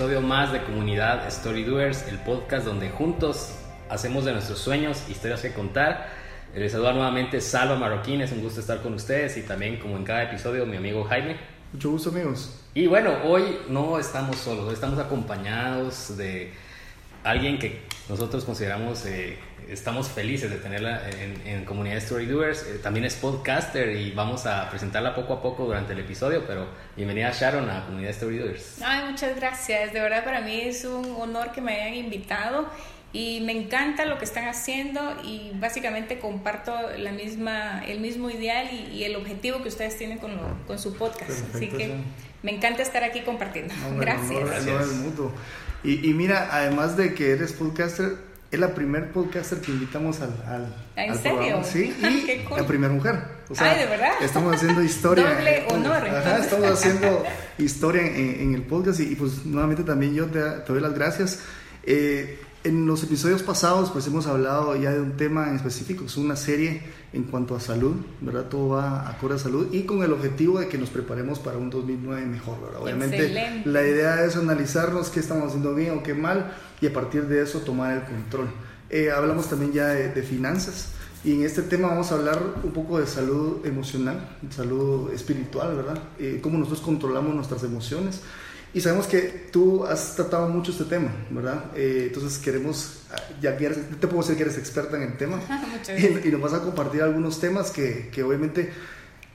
Episodio más de Comunidad Story Doers, el podcast donde juntos hacemos de nuestros sueños historias que contar. Les saluda nuevamente Salva Marroquín, es un gusto estar con ustedes y también como en cada episodio mi amigo Jaime. Mucho gusto amigos. Y bueno, hoy no estamos solos, hoy estamos acompañados de alguien que nosotros consideramos eh, estamos felices de tenerla en, Comunidad Story Doers. Eh, también es podcaster y vamos a presentarla poco a poco durante el episodio, pero bienvenida Sharon a Comunidad Story Doers. Ay, muchas gracias. De verdad para mí es un honor que me hayan invitado y me encanta lo que están haciendo y básicamente comparto la misma, el mismo ideal y, el objetivo que ustedes tienen con, con su podcast. Así que me encanta estar aquí compartiendo. gracias. gracias. Y, y mira, además de que eres podcaster, es la primer podcaster que invitamos al, al, ¿En serio? Sí, y la primera mujer. O sea, Ay, de verdad. Estamos haciendo historia. Doble honor. Ajá, estamos haciendo historia en, el podcast y, pues nuevamente también yo te, doy las gracias. Eh, en los episodios pasados pues hemos hablado ya de un tema en específico, es una serie en cuanto a salud, ¿verdad? Todo va a cura salud y con el objetivo de que nos preparemos para un 2009 mejor, ¿verdad? Obviamente la idea es analizarnos qué estamos haciendo bien o qué mal y a partir de eso tomar el control. Eh, hablamos también ya de, finanzas y en este tema vamos a hablar un poco de salud emocional, salud espiritual, ¿verdad? Eh, cómo nosotros controlamos nuestras emociones y sabemos que tú has tratado mucho este tema, ¿verdad? Eh, entonces queremos, ya que te puedo decir que eres experta en el tema y, y, nos vas a compartir algunos temas que, que obviamente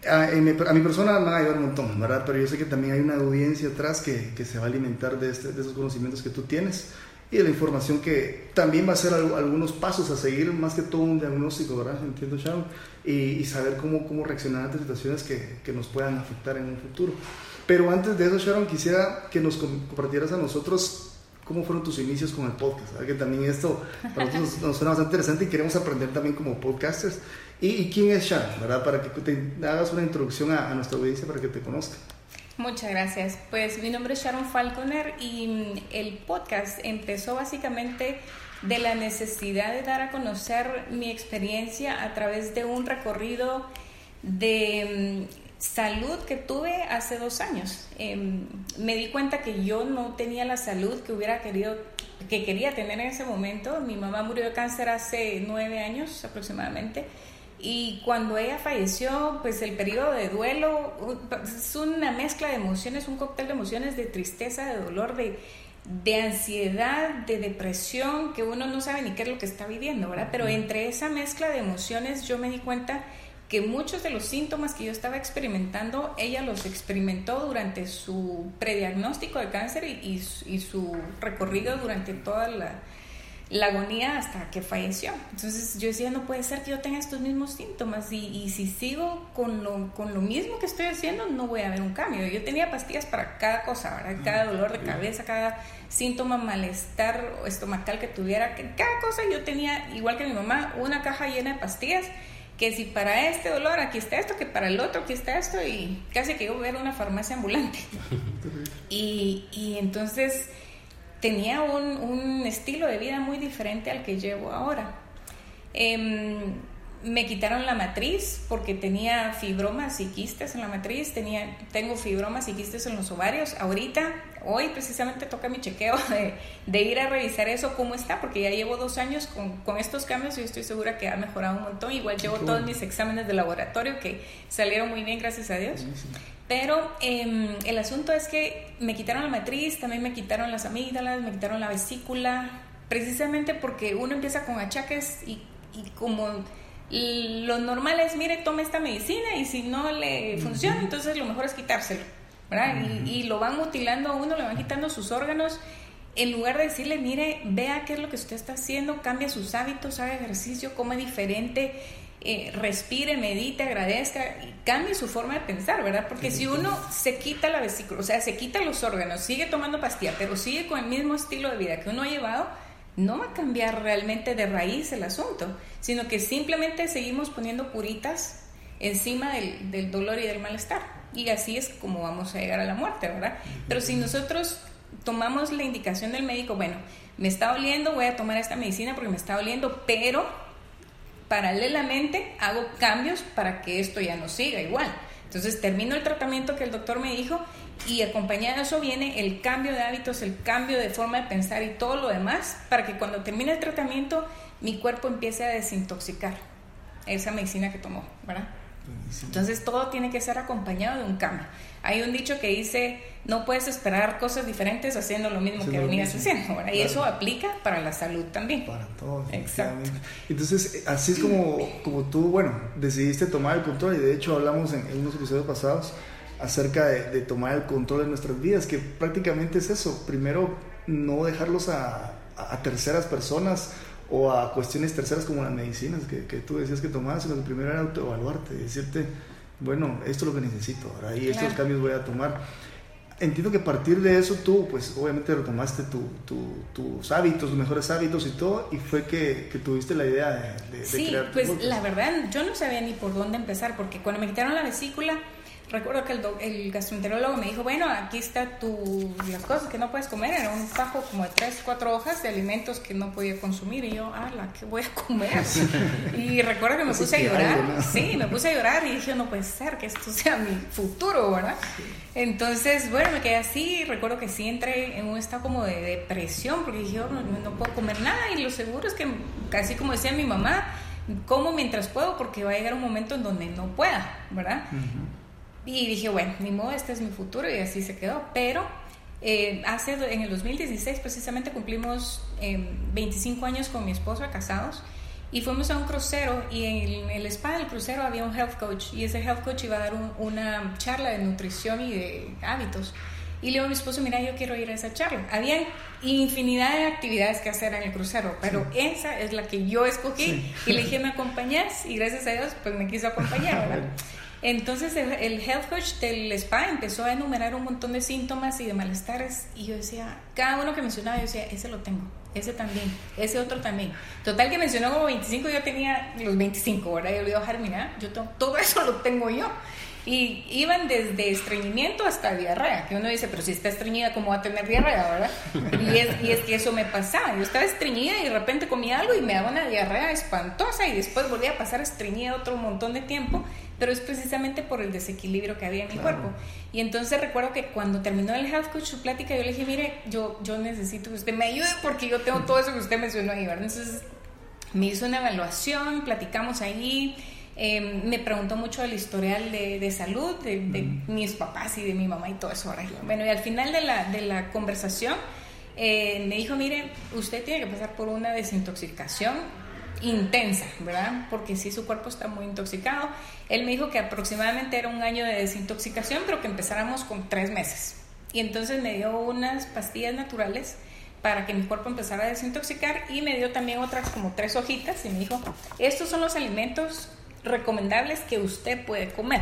a, a, mi persona me va a ayudar un montón, ¿verdad? Pero yo sé que también hay una audiencia atrás que, que se va a alimentar de, este, de, esos conocimientos que tú tienes y de la información que también va a ser algunos pasos a seguir, más que todo un diagnóstico, ¿verdad? Entiendo, Sharon, y, y, saber cómo, cómo reaccionar ante situaciones que, que nos puedan afectar en un futuro. Pero antes de eso, Sharon, quisiera que nos compartieras a nosotros cómo fueron tus inicios con el podcast. Que también esto para nosotros nos suena bastante interesante y queremos aprender también como podcasters. ¿Y, quién es Sharon? ¿verdad? Para que te hagas una introducción a, nuestra audiencia para que te conozca. Muchas gracias. Pues mi nombre es Sharon Falconer y mm, el podcast empezó básicamente de la necesidad de dar a conocer mi experiencia a través de un recorrido de mm, salud que tuve hace dos años. Em, me di cuenta que yo no tenía la salud que hubiera querido, que quería tener en ese momento. Mi mamá murió de cáncer hace nueve años aproximadamente. Y cuando ella falleció, pues el periodo de duelo es una mezcla de emociones, un cóctel de emociones, de tristeza, de dolor, de, de ansiedad, de depresión, que uno no sabe ni qué es lo que está viviendo, ¿verdad? Pero entre esa mezcla de emociones yo me di cuenta que muchos de los síntomas que yo estaba experimentando, ella los experimentó durante su prediagnóstico de cáncer y, su recorrido durante toda la, agonía hasta que falleció. Entonces yo decía, no puede ser que yo tenga estos mismos síntomas y, si sigo con lo, con lo mismo que estoy haciendo, no voy a ver un cambio. Yo tenía pastillas para cada cosa, ¿verdad? Cada dolor de cabeza, cada síntoma, malestar estomacal que tuviera, cada cosa yo tenía, igual que mi mamá, una caja llena de pastillas que si para este dolor aquí está esto, que para el otro aquí está esto, y casi que yo ver una farmacia ambulante. y, y entonces tenía un, un, estilo de vida muy diferente al que llevo ahora. Em, me quitaron la matriz porque tenía fibromas y quistes en la matriz, tenía, tengo fibromas y quistes en los ovarios. Ahorita, hoy precisamente toca mi chequeo de, ir a revisar eso, cómo está, porque ya llevo dos años con, con, estos cambios y estoy segura que ha mejorado un montón. Igual llevo todos mis exámenes de laboratorio que salieron muy bien, gracias a Dios. Pero em, el asunto es que me quitaron la matriz, también me quitaron las amígdalas, me quitaron la vesícula, precisamente porque uno empieza con achaques y, y como lo normal es, mire, tome esta medicina y si no le funciona, entonces lo mejor es quitárselo, ¿verdad? y, lo van mutilando a uno, le van quitando sus órganos en lugar de decirle, mire, vea qué es lo que usted está haciendo, cambia sus hábitos, haga ejercicio, come diferente, eh, respire, medite, agradezca, y cambie su forma de pensar, ¿verdad? Porque si uno se quita la vesícula, o sea, se quita los órganos, sigue tomando pastillas, pero sigue con el mismo estilo de vida que uno ha llevado, no va a cambiar realmente de raíz el asunto, sino que simplemente seguimos poniendo puritas encima del, del dolor y del malestar. Y así es como vamos a llegar a la muerte, ¿verdad? Pero si nosotros tomamos la indicación del médico, bueno, me está doliendo, voy a tomar esta medicina porque me está doliendo, pero paralelamente hago cambios para que esto ya no siga igual. Entonces termino el tratamiento que el doctor me dijo y acompañado de eso viene el cambio de hábitos, el cambio de forma de pensar y todo lo demás para que cuando termine el tratamiento mi cuerpo empiece a desintoxicar esa medicina que tomó, ¿verdad? Entonces todo tiene que ser acompañado de un cambio. Hay un dicho que dice, no puedes esperar cosas diferentes haciendo lo mismo que venías haciendo. Y eso aplica para la salud también. Para todo. Exacto. Entonces, así es como, como tú, bueno, decidiste tomar el control y de hecho hablamos en, unos episodios pasados acerca de, tomar el control de nuestras vidas, que prácticamente es eso. Primero, no dejarlos a, a terceras personas o a cuestiones terceras como las medicinas que, que tú decías que tomabas, sino que primero era autoevaluarte, decirte, bueno, esto es lo que necesito, ahora y estos cambios voy a tomar. Entiendo que a partir de eso tú, pues obviamente retomaste tu, tus hábitos, tus mejores hábitos y todo, y fue que, que tuviste la idea de, de, sí, pues la verdad, yo no sabía ni por dónde empezar, porque cuando me quitaron la vesícula, recuerdo que el, el, gastroenterólogo me dijo, bueno, aquí está tu, las cosas que no puedes comer, era un fajo como de tres, cuatro hojas de alimentos que no podía consumir y yo, ah, la que voy a comer. y recuerdo que me puse a llorar, sí, me puse a llorar y dije, no puede ser que esto sea mi futuro, ¿verdad? Entonces, bueno, me quedé así, recuerdo que sí entré en un estado como de depresión porque dije, no, no puedo comer nada y lo seguro es que, casi como decía mi mamá, como mientras puedo porque va a llegar un momento en donde no pueda, ¿verdad? Y dije, bueno, ni modo, este es mi futuro y así se quedó. Pero eh, hace, en el 2016 precisamente cumplimos 25 em, años con mi esposo casados y fuimos a un crucero y en el spa del crucero había un health coach y ese health coach iba a dar una charla de nutrición y de hábitos. Y le digo a mi esposo, mira, yo quiero ir a esa charla. Había infinidad de actividades que hacer en el crucero, pero esa es la que yo escogí. Y le dije, ¿me acompañas? Y gracias a Dios, pues me quiso acompañar, ¿verdad? Entonces el, health coach del spa empezó a enumerar un montón de síntomas y de malestares y yo decía, cada uno que mencionaba, yo decía, ese lo tengo, ese también, ese otro también. Total que mencionó como 25, yo tenía los 25, ¿verdad? Yo le digo, mira, yo todo eso lo tengo yo. Y iban desde estreñimiento hasta diarrea, que uno dice, pero si está estreñida, ¿cómo va a tener diarrea, verdad? Y es, y es que eso me pasaba. Yo estaba estreñida y de repente comía algo y me daba una diarrea espantosa y después volvía a pasar estreñida otro montón de tiempo pero es precisamente por el desequilibrio que había en mi cuerpo. Y entonces recuerdo que cuando terminó el health coach su plática, yo le dije, mire, yo, yo necesito que usted me ayude porque yo tengo todo eso que usted mencionó ahí, ¿verdad? Entonces me hizo una evaluación, platicamos ahí, em, me preguntó mucho del historial de, de salud de, mis papás y de mi mamá y todo eso. ¿verdad? Bueno, y al final de la, de la conversación eh, me dijo, mire, usted tiene que pasar por una desintoxicación intensa, ¿verdad? Porque sí, su cuerpo está muy intoxicado. Él me dijo que aproximadamente era un año de desintoxicación, pero que empezáramos con tres meses. Y entonces me dio unas pastillas naturales para que mi cuerpo empezara a desintoxicar y me dio también otras como tres hojitas y me dijo, estos son los alimentos recomendables que usted puede comer.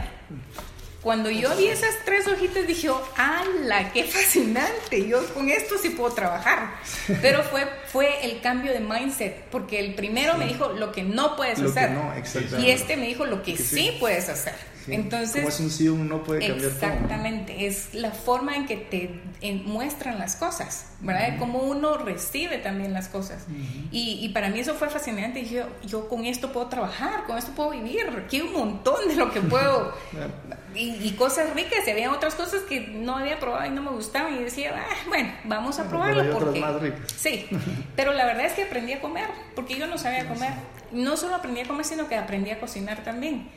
Cuando yo vi esas tres hojitas dije, ¡ala, qué fascinante! Yo con esto sí puedo trabajar. Pero fue, fue el cambio de mindset, porque el primero me dijo lo que no puedes hacer. y este me dijo lo que, sí puedes hacer. Entonces, como es un sí un no puede cambiar Exactamente, es la forma en que te muestran las cosas, ¿verdad? Cómo uno recibe también las cosas. y, y, para mí eso fue fascinante. Dije, yo, con esto puedo trabajar, con esto puedo vivir, aquí un montón de lo que puedo. y, cosas ricas, y había otras cosas que no había probado y no me gustaban. Y decía, ah, bueno, vamos a probarlo. porque... más ricas. Sí, pero la verdad es que aprendí a comer, porque yo no sabía comer. No solo aprendí a comer, sino que aprendí a cocinar también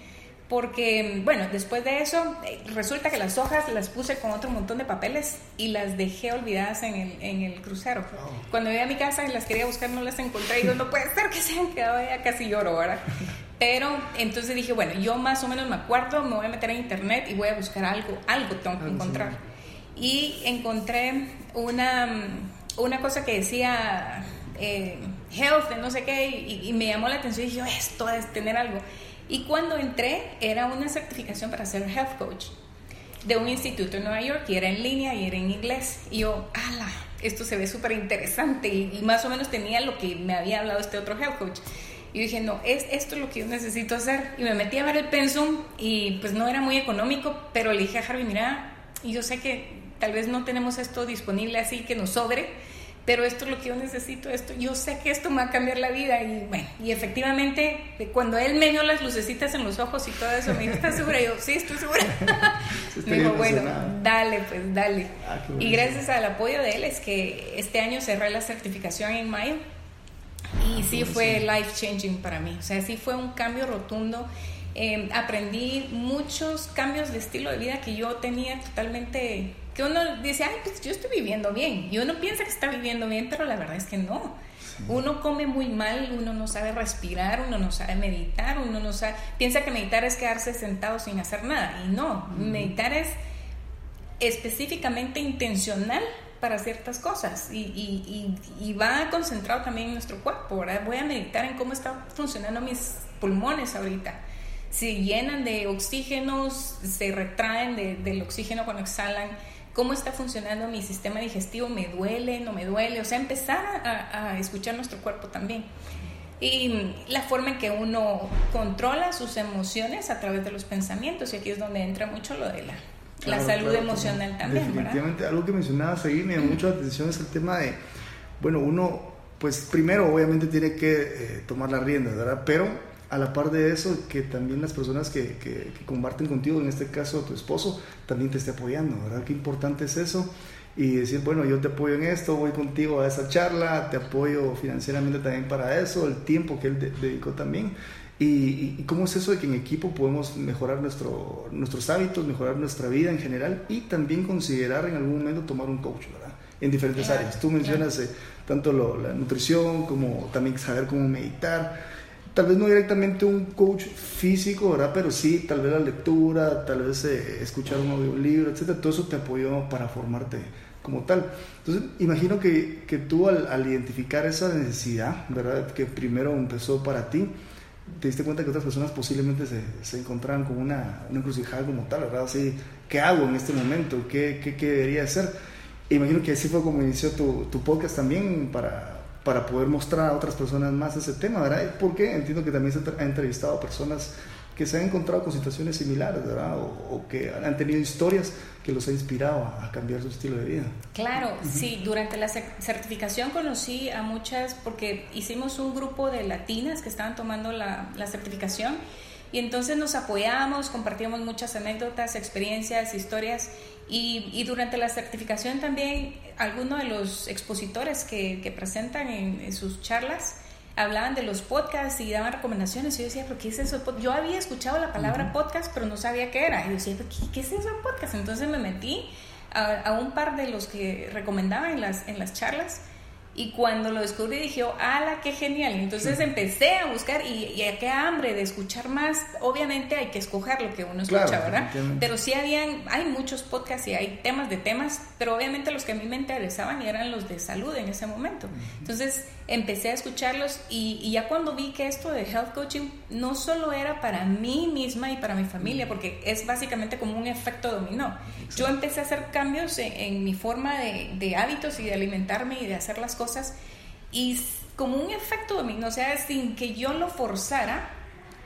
porque, bueno, después de eso, eh, resulta que las hojas las puse con otro montón de papeles y las dejé olvidadas en el, en el crucero. Cuando llegué a mi casa y las quería buscar, no las encontré. Y yo, no puede ser que se hayan quedado ya casi lloro, ¿verdad? Pero entonces dije, bueno, yo más o menos me acuerdo, me voy a meter a internet y voy a buscar algo, algo tengo que encontrar. Y encontré una una cosa que decía eh, health, no sé qué, y, me llamó la atención y dije, esto es tener algo. Y cuando entré, era una certificación para ser health coach de un instituto en Nueva York y era en línea y era en inglés. Y yo, ala, esto se ve súper interesante y, más o menos tenía lo que me había hablado este otro health coach. Y dije, no, es, esto es lo que yo necesito hacer. Y me metí a ver el pensum y pues no era muy económico, pero le dije a Harvey, mira, yo sé que tal vez no tenemos esto disponible así que nos sobre, pero esto es lo que yo necesito, esto, yo sé que esto me va a cambiar la vida y bueno, y efectivamente cuando él me dio las lucecitas en los ojos y todo eso, me dijo, ¿estás segura? Y yo, sí, estoy segura. me dijo, bueno, dale, pues dale. Ah, y gracias al apoyo de él es que este año cerré la certificación en mayo y sí fue life changing para mí, o sea, sí fue un cambio rotundo. Eh, aprendí muchos cambios de estilo de vida que yo tenía totalmente que uno dice, ay, pues yo estoy viviendo bien. Y uno piensa que está viviendo bien, pero la verdad es que no. Uno come muy mal, uno no sabe respirar, uno no sabe meditar, uno no sabe, piensa que meditar es quedarse sentado sin hacer nada. Y no, meditar es específicamente intencional para ciertas cosas y, y, y, va concentrado también en nuestro cuerpo. ¿verdad? Voy a meditar en cómo están funcionando mis pulmones ahorita. Si llenan de oxígeno, se retraen de, del oxígeno cuando exhalan cómo está funcionando mi sistema digestivo, me duele, no me duele, o sea, empezar a, escuchar nuestro cuerpo también. Y la forma en que uno controla sus emociones a través de los pensamientos, y aquí es donde entra mucho lo de la, la salud emocional también. Definitivamente, algo que mencionabas ahí me dio mucho atención es el tema de, bueno, uno, pues primero obviamente tiene que eh, tomar las riendas, ¿verdad? Pero a la par de eso, que también las personas que, que, comparten contigo, en este caso tu esposo, también te esté apoyando, ¿verdad? Qué importante es eso. Y decir, bueno, yo te apoyo en esto, voy contigo a esa charla, te apoyo financieramente también para eso, el tiempo que él dedicó también. Y, cómo es eso de que en equipo podemos mejorar nuestro, nuestros hábitos, mejorar nuestra vida en general y también considerar en algún momento tomar un coach, ¿verdad? En diferentes áreas. Tú mencionas eh, tanto la nutrición como también saber cómo meditar tal vez no directamente un coach físico, ¿verdad? Pero sí, tal vez la lectura, tal vez eh, escuchar un audiolibro, etcétera, todo eso te apoyó para formarte como tal. Entonces, imagino que, que tú al, al, identificar esa necesidad, ¿verdad? Que primero empezó para ti, te diste cuenta que otras personas posiblemente se, se encontraban con una, una encrucijada como tal, ¿verdad? Así, ¿qué hago en este momento? ¿Qué, qué, qué debería hacer? Imagino que así fue como inició tu, tu podcast también para para poder mostrar a otras personas más ese tema, ¿verdad? Porque entiendo que también se ha entrevistado a personas que se han encontrado con situaciones similares, ¿verdad? O, que han tenido historias que los ha inspirado a, cambiar su estilo de vida. Claro, sí, durante la certificación conocí a muchas, porque hicimos un grupo de latinas que estaban tomando la, la certificación y entonces nos apoyamos, compartíamos muchas anécdotas, experiencias, historias y, durante la certificación también algunos de los expositores que, que presentan en, sus charlas hablaban de los podcasts y daban recomendaciones. Y yo decía, ¿pero qué es eso? Yo había escuchado la palabra podcast, pero no sabía qué era. Y yo decía, ¿qué, qué es eso podcast? Entonces me metí a, a, un par de los que recomendaban en las, en las charlas y cuando lo descubrí dije, ¡ala, qué genial! Entonces empecé a buscar y, y qué hambre de escuchar más. Obviamente hay que escoger lo que uno escucha, ¿verdad? Pero sí habían, hay muchos podcasts y hay temas de temas, pero obviamente los que a mí me interesaban eran los de salud en ese momento. Entonces empecé a escucharlos y, y, ya cuando vi que esto de health coaching no solo era para mí misma y para mi familia, porque es básicamente como un efecto dominó. Yo empecé a hacer cambios en, en mi forma de, de hábitos y de alimentarme y de hacer las cosas y como un efecto dominó, o sea, sin que yo lo forzara,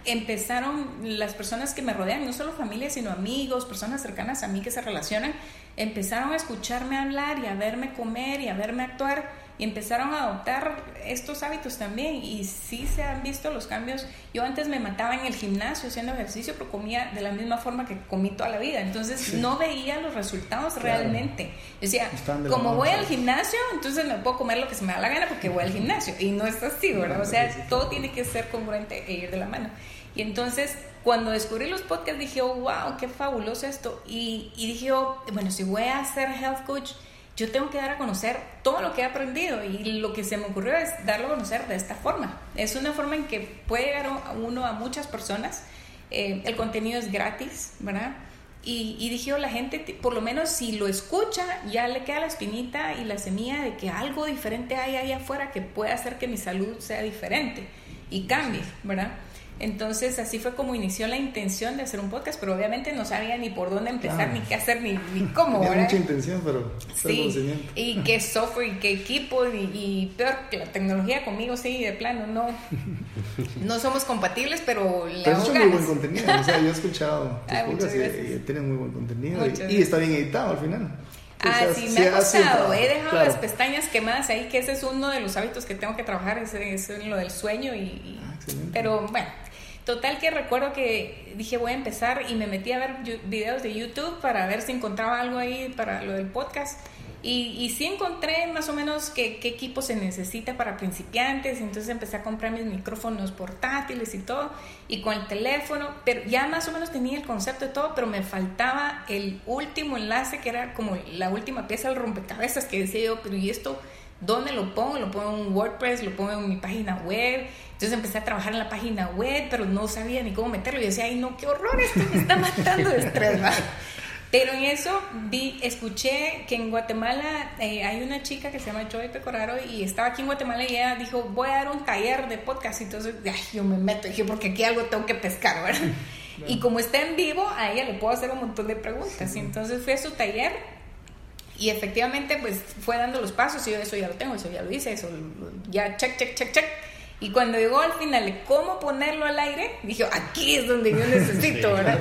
empezaron las personas que me rodean, no solo familia, sino amigos, personas cercanas a mí que se relacionan, empezaron a escucharme hablar y a verme comer y a verme actuar empezaron a adoptar estos hábitos también y sí se han visto los cambios. Yo antes me mataba en el gimnasio haciendo ejercicio, pero comía de la misma forma que comí toda la vida, entonces no veía los resultados realmente. Yo decía, como voy al gimnasio, entonces me puedo comer lo que se me da la gana porque voy al gimnasio y no es así, ¿verdad? O sea, todo tiene que ser congruente e ir de la mano. Y entonces cuando descubrí los podcasts dije, oh, wow, qué fabuloso esto. Y, y dije, oh, bueno, si voy a ser health coach, yo tengo que dar a conocer todo lo que he aprendido y lo que se me ocurrió es darlo a conocer de esta forma. Es una forma en que puede llegar uno a muchas personas. Eh, el contenido es gratis, ¿verdad? Y, y dije, oh, la gente, por lo menos si lo escucha, ya le queda la espinita y la semilla de que algo diferente hay ahí afuera que puede hacer que mi salud sea diferente y cambie, ¿verdad? Entonces así fue como inició la intención de hacer un podcast, pero obviamente no sabía ni por dónde empezar, ni qué hacer, ni, ni cómo. Tenía mucha intención, pero... Sí, y qué software, y qué equipo, y, peor que la tecnología conmigo, sí, de plano, no, no somos compatibles, pero Pero es muy buen contenido, o sea, yo he escuchado tus podcasts y, tienen muy buen contenido, y, está bien editado al final. Ah, sí, me ha costado. He dejado las pestañas quemadas ahí, que ese es uno de los hábitos que tengo que trabajar, es, es lo del sueño. y ah, pero bueno, Total que recuerdo que dije voy a empezar y me metí a ver videos de YouTube para ver si encontraba algo ahí para lo del podcast. Y, y sí encontré más o menos qué, qué equipo se necesita para principiantes. Entonces empecé a comprar mis micrófonos portátiles y todo. Y con el teléfono. Pero ya más o menos tenía el concepto de todo. Pero me faltaba el último enlace que era como la última pieza del rompecabezas que decía yo, pero ¿y esto? ¿Dónde lo pongo? Lo pongo en WordPress, lo pongo en mi página web. Entonces empecé a trabajar en la página web, pero no sabía ni cómo meterlo. Y decía, ay, no, qué horror, esto me está matando de estrés, Pero en eso vi, escuché que en Guatemala eh, hay una chica que se llama Joy Pecoraro y estaba aquí en Guatemala y ella dijo, voy a dar un taller de podcast. Y entonces, ay, yo me meto, dije, porque aquí algo tengo que pescar, ¿verdad? Y como está en vivo, a ella le puedo hacer un montón de preguntas. Y entonces fui a su taller y efectivamente, pues fue dando los pasos y yo eso ya lo tengo, eso ya lo hice, eso ya check, check, check, check. Y cuando llegó al final cómo ponerlo al aire, dije, aquí es donde yo necesito, ¿verdad?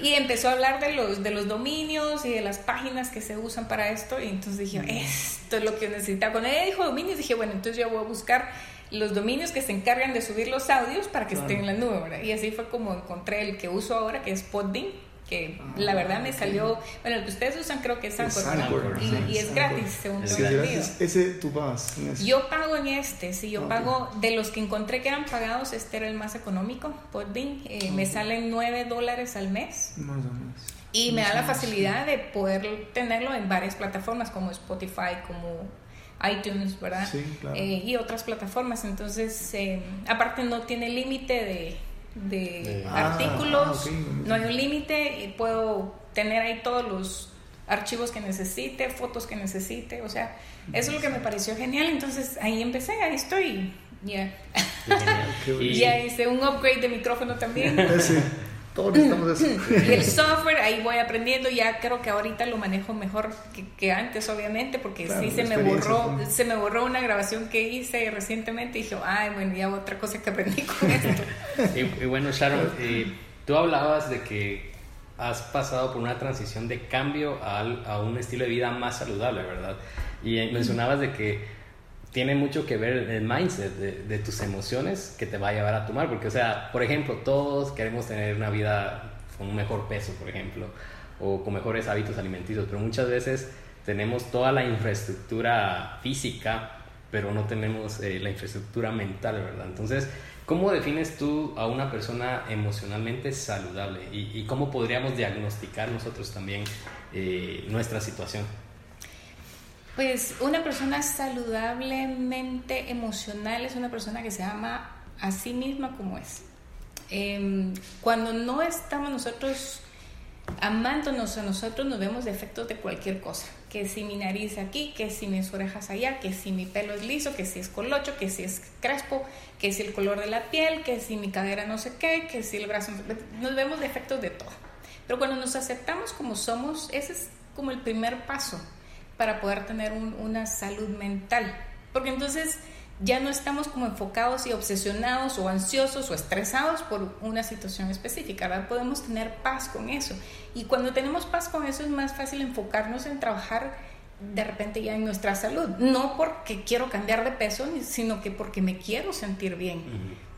Y empezó a hablar de los, de los dominios y de las páginas que se usan para esto. Y entonces dije, esto es lo que necesitaba. Cuando ella dijo dominios, dije, bueno, entonces yo voy a buscar los dominios que se encargan de subir los audios para que estén en la nube, ¿verdad? Y así fue como encontré el que uso ahora, que es Podbean que la verdad me salió, bueno, el que ustedes usan creo que es Anchor, y, es gratis, según tengo entendido. Ese tú pagas. Yo pago en este, sí, yo pago, de los que encontré que eran pagados, este era el más económico, Podbean, eh, me salen 9 dólares al mes. Más o menos. Y me da la facilidad de poder tenerlo en varias plataformas como Spotify, como iTunes, ¿verdad? Sí, claro. Eh, y otras plataformas. Entonces, eh, aparte no tiene límite de de ah, artículos, no hay un límite y puedo tener ahí todos los archivos que necesite, fotos que necesite, o sea, eso es lo que me pareció genial, entonces ahí empecé, ahí estoy, ya. ya hice un upgrade de micrófono también. Todos necesitamos eso. Y el software, ahí voy aprendiendo, ya creo que ahorita lo manejo mejor que, antes, obviamente, porque sí se me borró, se me borró una grabación que hice recientemente y dije, ay, bueno, ya otra cosa que aprendí con esto. y, bueno, Sharon, eh, tú hablabas de que has pasado por una transición de cambio a, a un estilo de vida más saludable, ¿verdad? Y mencionabas de que tiene mucho que ver el mindset de, tus emociones que te va a llevar a tomar. Porque, o sea, por ejemplo, todos queremos tener una vida con un mejor peso, por ejemplo, o con mejores hábitos alimenticios, pero muchas veces tenemos toda la infraestructura física, pero no tenemos eh, la infraestructura mental, ¿verdad? Entonces, ¿cómo defines tú a una persona emocionalmente saludable? ¿Y, cómo podríamos diagnosticar nosotros también eh, nuestra situación? Pues una persona saludablemente emocional es una persona que se ama a sí misma como es. Em, cuando no estamos nosotros amándonos a nosotros, nos vemos defectos de cualquier cosa. Que si mi nariz aquí, que si mis orejas allá, que si mi pelo es liso, que si es colocho, que si es crespo, que si el color de la piel, que si mi cadera no sé qué, que si el brazo... Nos vemos defectos de todo. Pero cuando nos aceptamos como somos, ese es como el primer paso para poder tener una salud mental. Porque entonces ya no estamos como enfocados y obsesionados o ansiosos o estresados por una situación específica, ¿verdad? Podemos tener paz con eso. Y cuando tenemos paz con eso es más fácil enfocarnos en trabajar de repente ya en nuestra salud. No porque quiero cambiar de peso, sino que porque me quiero sentir bien,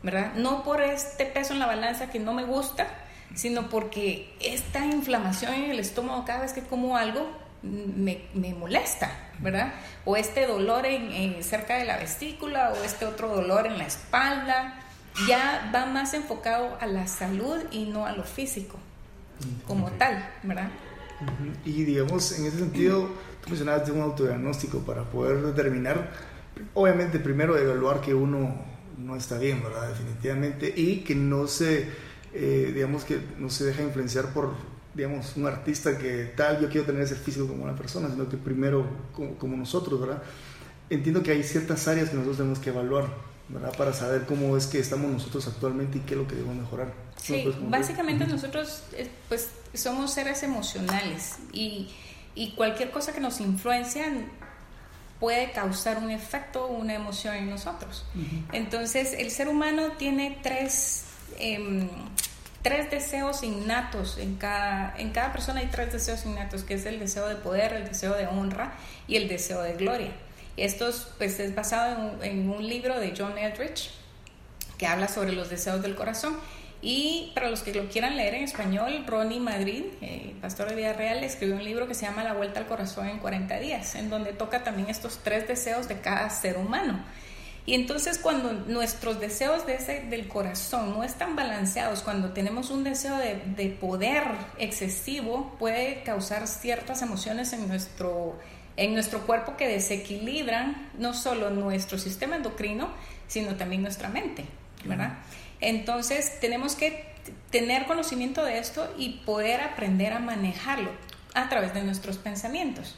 ¿verdad? No por este peso en la balanza que no me gusta, sino porque esta inflamación en el estómago cada vez que como algo me, me molesta, ¿verdad? O este dolor en, cerca de la vesícula o este otro dolor en la espalda, ya va más enfocado a la salud y no a lo físico como tal, ¿verdad? Y digamos, en ese sentido, tú mencionabas de un autodiagnóstico para poder determinar, obviamente primero evaluar que uno no está bien, ¿verdad? Definitivamente, y que no se, eh, digamos que no se deja influenciar por digamos, un artista que tal, yo quiero tener ese físico como una persona, sino que primero como, nosotros, ¿verdad? Entiendo que hay ciertas áreas que nosotros tenemos que evaluar, ¿verdad? Para saber cómo es que estamos nosotros actualmente y qué es lo que debemos mejorar. Sí, pues, básicamente nosotros eh, pues somos seres emocionales y, y cualquier cosa que nos influencia puede causar un efecto, una emoción en nosotros. Entonces, el ser humano tiene tres, em, tres deseos innatos en cada, en cada persona hay tres deseos innatos, que es el deseo de poder, el deseo de honra y el deseo de gloria. Esto pues, es basado en, en un libro de John Eldridge que habla sobre los deseos del corazón. Y para los que lo quieran leer en español, Ronnie Madrid, eh, pastor de Vida Real, escribió un libro que se llama La Vuelta al Corazón en 40 días, en donde toca también estos tres deseos de cada ser humano. Y entonces cuando nuestros deseos de ese, del corazón no están balanceados, cuando tenemos un deseo de, de poder excesivo, puede causar ciertas emociones en nuestro, en nuestro cuerpo que desequilibran no solo nuestro sistema endocrino, sino también nuestra mente, ¿verdad? Entonces tenemos que tener conocimiento de esto y poder aprender a manejarlo a través de nuestros pensamientos.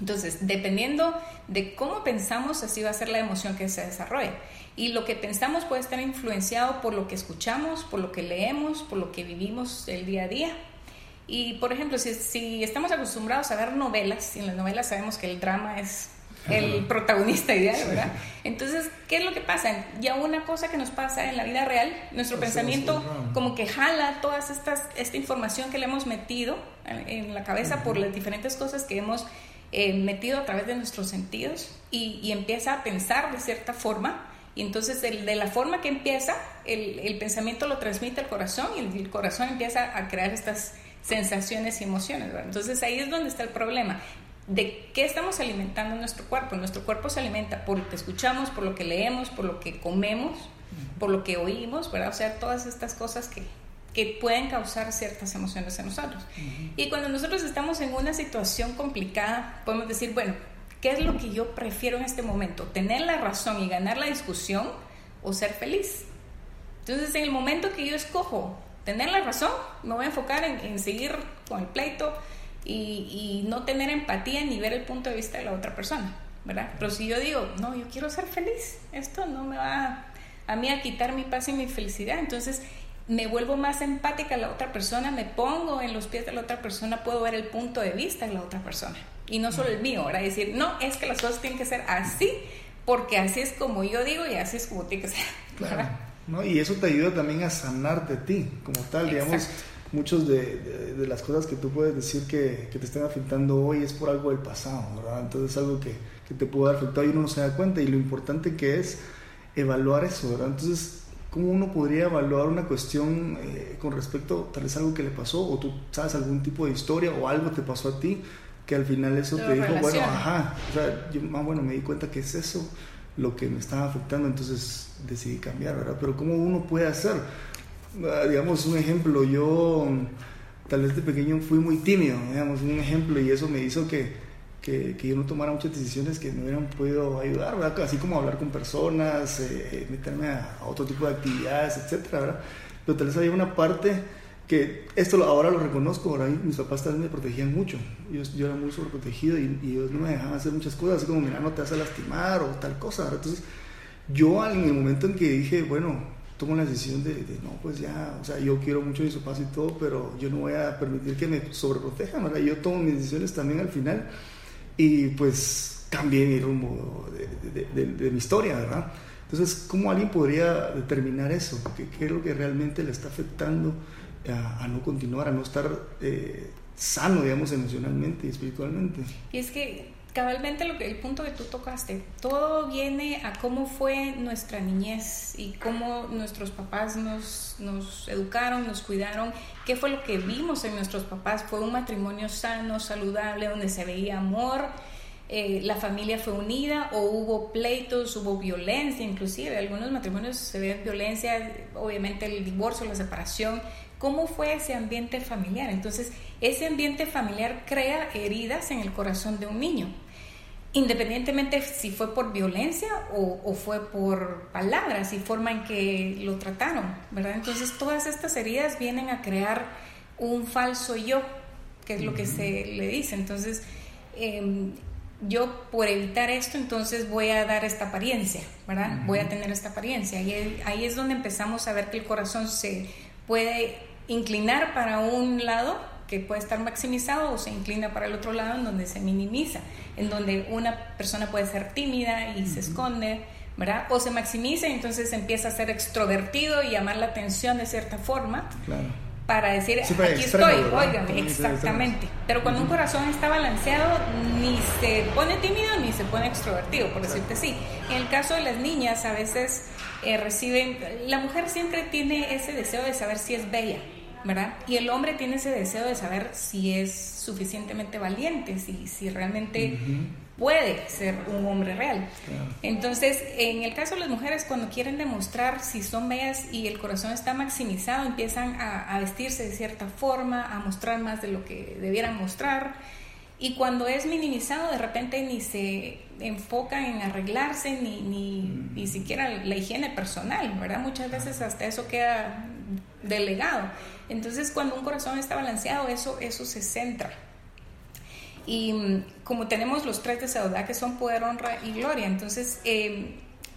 Entonces, dependiendo de cómo pensamos, así va a ser la emoción que se desarrolle. Y lo que pensamos puede estar influenciado por lo que escuchamos, por lo que leemos, por lo que vivimos el día a día. Y, por ejemplo, si, si estamos acostumbrados a ver novelas, y en las novelas sabemos que el drama es el protagonista ideal, ¿verdad? Entonces, ¿qué es lo que pasa? Ya una cosa que nos pasa en la vida real, nuestro pensamiento como que jala toda esta información que le hemos metido en la cabeza por las diferentes cosas que hemos eh, metido a través de nuestros sentidos y, empieza a pensar de cierta forma. Y entonces de la forma que empieza, el, el pensamiento lo transmite al corazón y el, el corazón empieza a crear estas sensaciones y emociones. ¿verdad? Entonces ahí es donde está el problema de qué estamos alimentando nuestro cuerpo. Nuestro cuerpo se alimenta por lo que escuchamos, por lo que leemos, por lo que comemos, por lo que oímos, ¿verdad? O sea, todas estas cosas que, que pueden causar ciertas emociones en nosotros. Y cuando nosotros estamos en una situación complicada, podemos decir, bueno, ¿qué es lo que yo prefiero en este momento? ¿Tener la razón y ganar la discusión o ser feliz? Entonces, en el momento que yo escojo tener la razón, me voy a enfocar en, en seguir con el pleito, y, no tener empatía ni ver el punto de vista de la otra persona, ¿verdad? Pero si yo digo, no, yo quiero ser feliz, esto no me va a, mí a quitar mi paz y mi felicidad, entonces me vuelvo más empática a la otra persona, me pongo en los pies de la otra persona, puedo ver el punto de vista de la otra persona y no solo el mío, ¿verdad? Decir, no, es que las cosas tienen que ser así, porque así es como yo digo y así es como tiene que ser. Claro. ¿no? Y eso te ayuda también a sanar de ti, como tal, digamos muchos de, de, las cosas que tú puedes decir que, que, te están afectando hoy es por algo del pasado, ¿verdad? Entonces es algo que, que te puede haber afectado y uno no se da cuenta y lo importante que es evaluar eso, ¿verdad? Entonces, ¿cómo uno podría evaluar una cuestión eh, con respecto tal vez algo que le pasó o tú sabes algún tipo de historia o algo te pasó a ti que al final eso te dijo, bueno, ajá, o sea, yo, ah, bueno, me di cuenta que es eso lo que me estaba afectando, entonces decidí cambiar, ¿verdad? Pero ¿cómo uno puede hacer? Ah, digamos, un ejemplo, yo tal vez de pequeño fui muy tímido, digamos, un ejemplo, y eso me hizo que, que, que yo no tomara muchas decisiones que me hubieran podido ayudar, ¿verdad? Así como hablar con personas, eh, meterme a, otro tipo de actividades, etcétera, ¿verdad? Pero tal vez había una parte que esto ahora lo reconozco, ahora mis papás también me protegían mucho, yo, yo era muy sobreprotegido y, y, ellos no me dejaban hacer muchas cosas, así como, mira, no te vas a lastimar o tal cosa, ¿verdad? Entonces, yo en el momento en que dije, bueno, tomo la decisión de, no, pues ya, o sea, yo quiero mucho de su paz y todo, pero yo no voy a permitir que me sobreprotejan, ¿verdad? Yo tomo mis decisiones también al final y pues cambié mi rumbo de, mi historia, ¿verdad? Entonces, ¿cómo alguien podría determinar eso? ¿Qué, qué es lo que realmente le está afectando a, no continuar, a no estar eh, sano, digamos, emocionalmente y espiritualmente? Y es que cabalmente lo que, el punto que tú tocaste, todo viene a cómo fue nuestra niñez y cómo nuestros papás nos, educaron, nos cuidaron, qué fue lo que vimos en nuestros papás. Fue un matrimonio sano, saludable, donde se veía amor, eh, la familia fue unida o hubo pleitos, hubo violencia, inclusive algunos matrimonios se ve violencia, obviamente el divorcio, la separación. ¿Cómo fue ese ambiente familiar? Entonces, ese ambiente familiar crea heridas en el corazón de un niño independientemente si fue por violencia o, fue por palabras y forma en que lo trataron, ¿verdad? Entonces todas estas heridas vienen a crear un falso yo, que es lo que se le dice. Entonces, em, yo por evitar esto, entonces voy a dar esta apariencia, ¿verdad? Voy a tener esta apariencia. Y ahí es donde empezamos a ver que el corazón se puede inclinar para un lado que puede estar maximizado o se inclina para el otro lado en donde se minimiza, en donde una persona puede ser tímida y se esconde, ¿verdad? O se maximiza y entonces empieza a ser extrovertido y llamar la atención de cierta forma. Para decir, aquí estoy, óigame, exactamente. Pero cuando un corazón está balanceado, ni se pone tímido ni se pone extrovertido, por decirte así. En el caso de las niñas, a veces eh, reciben, la mujer siempre tiene ese deseo de saber si es bella, ¿verdad? Y el hombre tiene ese deseo de saber si es suficientemente valiente, si, si realmente puede ser un hombre real. Entonces, en el caso de las mujeres, cuando quieren demostrar si son bellas y el corazón está maximizado, empiezan a, a vestirse de cierta forma, a mostrar más de lo que debieran mostrar. Y cuando es minimizado, de repente ni se enfocan en arreglarse, ni, ni, ni siquiera la higiene personal, ¿verdad? Muchas veces hasta eso queda delegado. Entonces, cuando un corazón está balanceado, eso, eso se centra. Y mm, como tenemos los tres deseos, ¿verdad? Que son poder, honra y gloria. Entonces, em,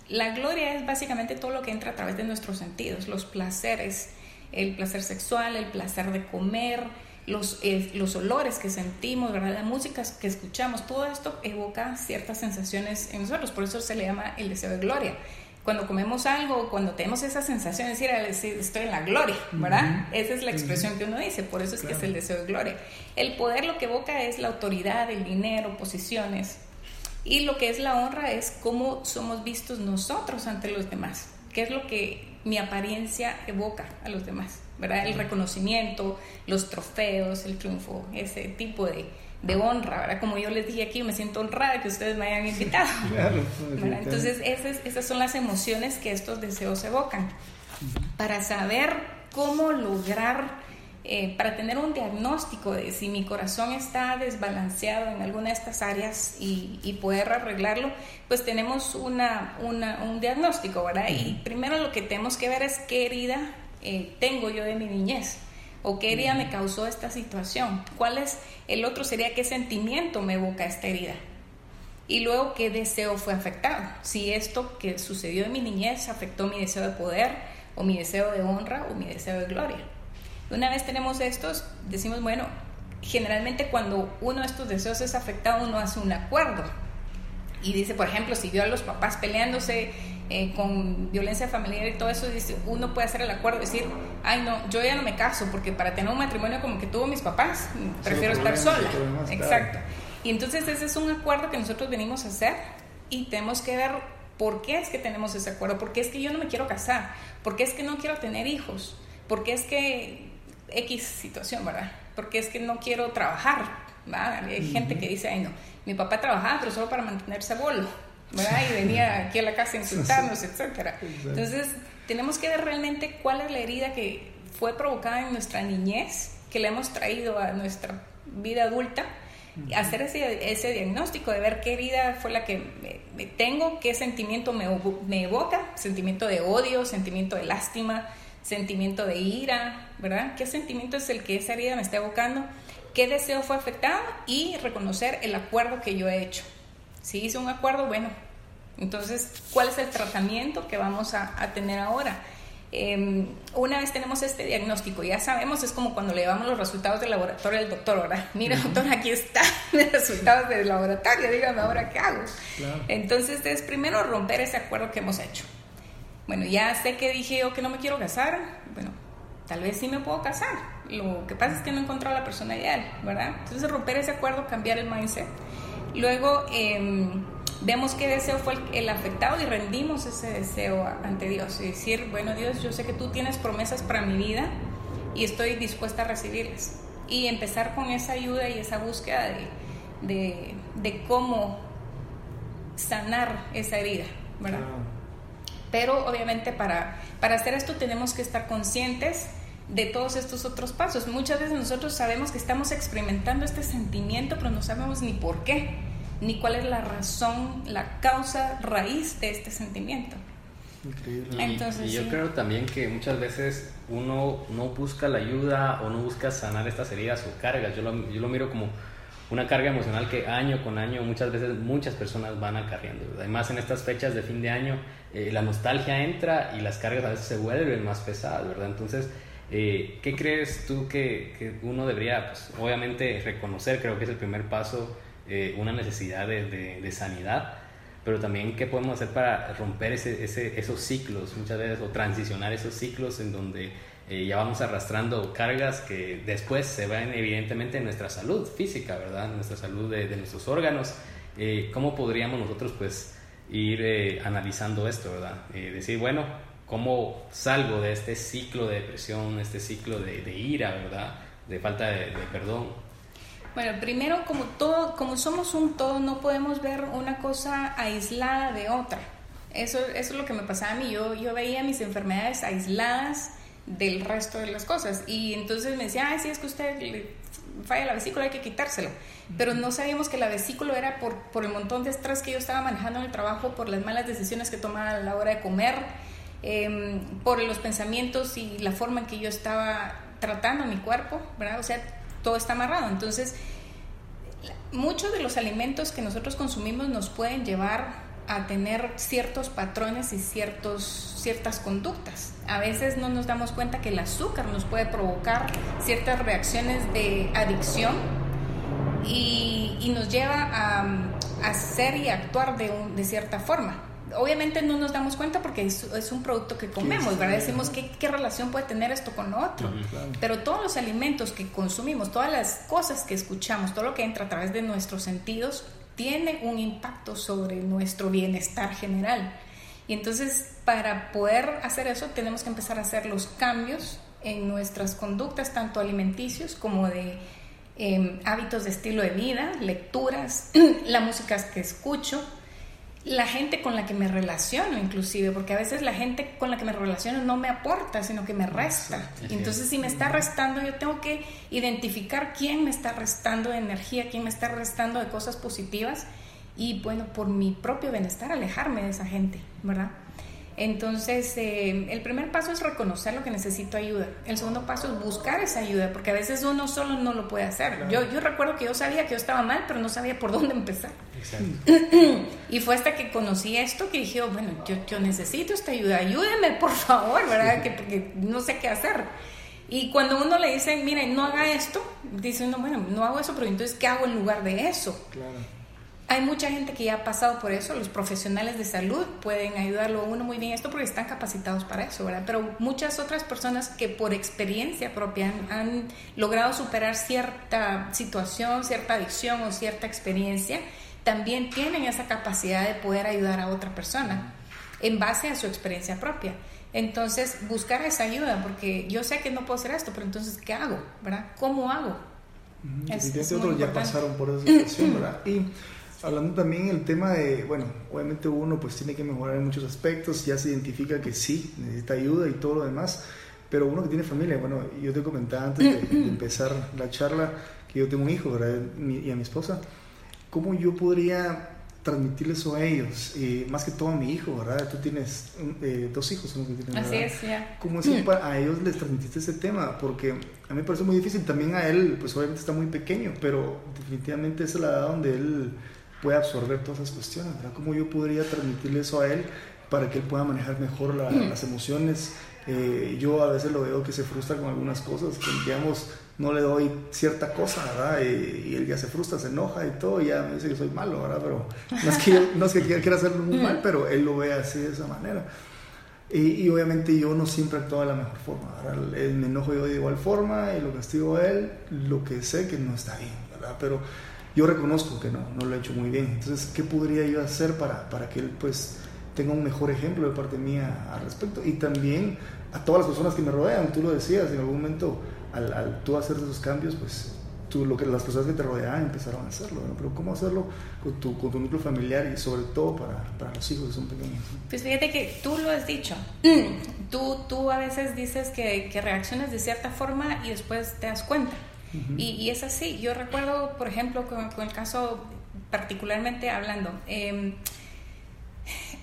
la gloria es básicamente todo lo que entra a través de nuestros sentidos, los placeres, el placer sexual, el placer de comer, los, los olores que sentimos, ¿verdad? la música que escuchamos, todo esto evoca ciertas sensaciones en nosotros, por eso se le llama el deseo de gloria. Cuando comemos algo, cuando tenemos esa sensación de decir, estoy en la gloria, ¿verdad? Esa es la expresión que uno dice, por eso es que es el deseo de gloria. El poder lo que evoca es la autoridad, el dinero, posiciones. Y lo que es la honra es cómo somos vistos nosotros ante los demás, qué es lo que mi apariencia evoca a los demás. ¿verdad? El reconocimiento, los trofeos, el triunfo, ese tipo de, de honra, ¿verdad? Como yo les dije aquí, me siento honrada que ustedes me hayan invitado. Entonces, esas, esas son las emociones que estos deseos evocan. Para saber cómo lograr, eh, para tener un diagnóstico de si mi corazón está desbalanceado en alguna de estas áreas y, y poder arreglarlo, pues tenemos una, una, un diagnóstico, ¿verdad? Y primero lo que tenemos que ver es qué herida eh, tengo yo de mi niñez? ¿O qué herida me causó esta situación? ¿Cuál es el otro? Sería qué sentimiento me evoca esta herida. Y luego qué deseo fue afectado. Si esto que sucedió en mi niñez afectó mi deseo de poder, o mi deseo de honra, o mi deseo de gloria. Una vez tenemos estos, decimos, bueno, generalmente cuando uno de estos deseos es afectado, uno hace un acuerdo. Y dice, por ejemplo, si vio a los papás peleándose eh, con violencia familiar y todo eso, dice, uno puede hacer el acuerdo decir, ay no, yo ya no me caso porque para tener un matrimonio como que tuvo mis papás, prefiero estar sola. Exacto. Y entonces ese es un acuerdo que nosotros venimos a hacer y tenemos que ver por qué es que tenemos ese acuerdo, por qué es que yo no me quiero casar, por qué es que no quiero tener hijos, por qué es que X situación, ¿verdad? Porque es que no quiero trabajar, ¿verdad? Hay gente que dice, ay no, mi papá trabajaba pero solo para mantenerse bolo y venía aquí a la casa a insultarnos, etc. Entonces, tenemos que ver realmente cuál es la herida que fue provocada en nuestra niñez, que le hemos traído a nuestra vida adulta, hacer ese, ese, diagnóstico de ver qué herida fue la que me, tengo, qué sentimiento me, me, evoca, sentimiento de odio, sentimiento de lástima, sentimiento de ira, ¿verdad? ¿Qué sentimiento es el que esa herida me está evocando? ¿Qué deseo fue afectado? Y reconocer el acuerdo que yo he hecho. Si hice un acuerdo, bueno, entonces, ¿cuál es el tratamiento que vamos a, tener ahora? Em, una vez tenemos este diagnóstico, ya sabemos, es como cuando le llevamos los resultados del laboratorio al doctor, ¿verdad? Mira, doctor, aquí están los resultados del laboratorio, dígame ahora qué hago. Entonces, es primero romper ese acuerdo que hemos hecho. Bueno, ya sé que dije yo que no me quiero casar, bueno, tal vez sí me puedo casar. Lo que pasa es que no he encontrado la persona ideal, ¿verdad? Entonces, romper ese acuerdo, cambiar el mindset. Luego em, vemos qué deseo fue el, afectado y rendimos ese deseo ante Dios y decir, bueno Dios, yo sé que tú tienes promesas para mi vida y estoy dispuesta a recibirlas. Y empezar con esa ayuda y esa búsqueda de, de, cómo sanar esa herida, ¿verdad? Pero obviamente para, para hacer esto tenemos que estar conscientes de todos estos otros pasos. Muchas veces nosotros sabemos que estamos experimentando este sentimiento, pero no sabemos ni por qué, ni cuál es la razón, la causa raíz de este sentimiento. Increíble. Entonces, y, yo creo también que muchas veces uno no busca la ayuda o no busca sanar estas heridas o cargas. Yo lo, yo lo miro como una carga emocional que año con año muchas veces muchas personas van acarreando. Además en estas fechas de fin de año eh, la nostalgia entra y las cargas a veces se vuelven más pesadas, ¿verdad? Entonces, eh, ¿qué crees tú que, que uno debería, pues, obviamente, reconocer? Creo que es el primer paso, eh, una necesidad de, de, de, sanidad, pero también qué podemos hacer para romper ese, ese, esos ciclos muchas veces o transicionar esos ciclos en donde eh, ya vamos arrastrando cargas que después se ven evidentemente en nuestra salud física, ¿verdad? nuestra salud de, de nuestros órganos. Eh, ¿Cómo podríamos nosotros pues ir eh, analizando esto, ¿verdad? decir, bueno, ¿cómo salgo de este ciclo de depresión, este ciclo de, de ira, ¿verdad? De falta de, de perdón. Bueno, primero, como todo, como somos un todo, no podemos ver una cosa aislada de otra. Eso, eso es lo que me pasaba a mí. Yo, yo veía mis enfermedades aisladas del resto de las cosas. Y entonces me decía, ay, sí, es que usted le falla la vesícula, hay que quitárselo. Pero no sabíamos que la vesícula era por, por el montón de estrés que yo estaba manejando en el trabajo, por las malas decisiones que tomaba a la hora de comer, em, por los pensamientos y la forma en que yo estaba tratando mi cuerpo, ¿verdad? O sea, todo está amarrado. Entonces, muchos de los alimentos que nosotros consumimos nos pueden llevar a tener ciertos patrones y ciertos, ciertas conductas. A veces no nos damos cuenta que el azúcar nos puede provocar ciertas reacciones de adicción y, nos lleva a, a, hacer y actuar de, un, de cierta forma. Obviamente no nos damos cuenta porque es, es un producto que comemos, ¿verdad? Decimos ¿qué, qué relación puede tener esto con lo otro. claro. Pero todos los alimentos que consumimos, todas las cosas que escuchamos, todo lo que entra a través de nuestros sentidos, tiene un impacto sobre nuestro bienestar general. Y entonces, para poder hacer eso, tenemos que empezar a hacer los cambios en nuestras conductas, tanto alimenticios como de eh, hábitos de estilo de vida, lecturas, la música que escucho, la gente con la que me relaciono inclusive, porque a veces la gente con la que me relaciono no me aporta, sino que me resta. Entonces si me está restando, yo tengo que identificar quién me está restando de energía, quién me está restando de cosas positivas y bueno, por mi propio bienestar, alejarme de esa gente, ¿verdad? Entonces, eh, el primer paso es reconocer lo que necesito ayuda. El segundo paso es buscar esa ayuda, porque a veces uno solo no lo puede hacer. Claro. Yo, yo recuerdo que yo sabía que yo estaba mal, pero no sabía por dónde empezar. y fue hasta que conocí esto que dije, oh, bueno, yo, yo, necesito esta ayuda, ayúdeme por favor, ¿verdad? Que, porque no sé qué hacer. Y cuando uno le dice, mire, no haga esto, dice uno, bueno, no hago eso, pero entonces, ¿qué hago en lugar de eso? Claro. Hay mucha gente que ya ha pasado por eso, los profesionales de salud pueden ayudarlo a uno muy bien esto porque están capacitados para eso, ¿verdad? Pero muchas otras personas que por experiencia propia han, han logrado superar cierta situación, cierta adicción o cierta experiencia, también tienen esa capacidad de poder ayudar a otra persona en base a su experiencia propia. Entonces, buscar esa ayuda, porque yo sé que no puedo hacer esto, pero entonces, ¿qué hago? ¿Verdad? ¿Cómo hago? Es, es otros ya pasaron por esa situación, ¿verdad? Y Hablando también el tema de, bueno, obviamente uno pues tiene que mejorar en muchos aspectos, ya se identifica que sí, necesita ayuda y todo lo demás, pero uno que tiene familia, bueno, yo te comentaba antes de, de empezar la charla que yo tengo un hijo, ¿verdad? Y a mi esposa, ¿cómo yo podría transmitirles eso a ellos? Eh, más que todo a mi hijo, ¿verdad? Tú tienes eh, dos hijos, ¿no? Tienes, Así es, ya. ¿Cómo es que a ellos les transmitiste ese tema? Porque a mí me parece muy difícil, también a él, pues obviamente está muy pequeño, pero definitivamente es la edad donde él puede absorber todas esas cuestiones, ¿verdad? ¿Cómo yo podría transmitirle eso a él para que él pueda manejar mejor la, mm. las emociones? Eh, yo a veces lo veo que se frustra con algunas cosas, que digamos, no le doy cierta cosa, ¿verdad? Y, y, él ya se frustra, se enoja y todo, y ya me dice que soy malo, ¿verdad? Pero no es que, yo, no es que quiera hacerlo muy mal, pero él lo ve así de esa manera. Y, y, obviamente yo no siempre actúo de la mejor forma, ¿verdad? Me enojo yo de igual forma y lo castigo a él, lo que sé que no está bien, ¿verdad? Pero yo reconozco que no, no lo he hecho muy bien. Entonces, ¿qué podría yo hacer para, para que él pues tenga un mejor ejemplo de parte mía al respecto? Y también a todas las personas que me rodean, tú lo decías, en algún momento al, al tú hacer esos cambios, pues tú, lo que las personas que te rodean empezaron a hacerlo, ¿no? pero ¿cómo hacerlo con tu, con tu núcleo familiar y sobre todo para, para, los hijos que son pequeños? Pues fíjate que tú lo has dicho, tú, tú a veces dices que, que reaccionas de cierta forma y después te das cuenta. Uh -huh. y, y, es así. Yo recuerdo, por ejemplo, con, con el caso particularmente hablando, eh,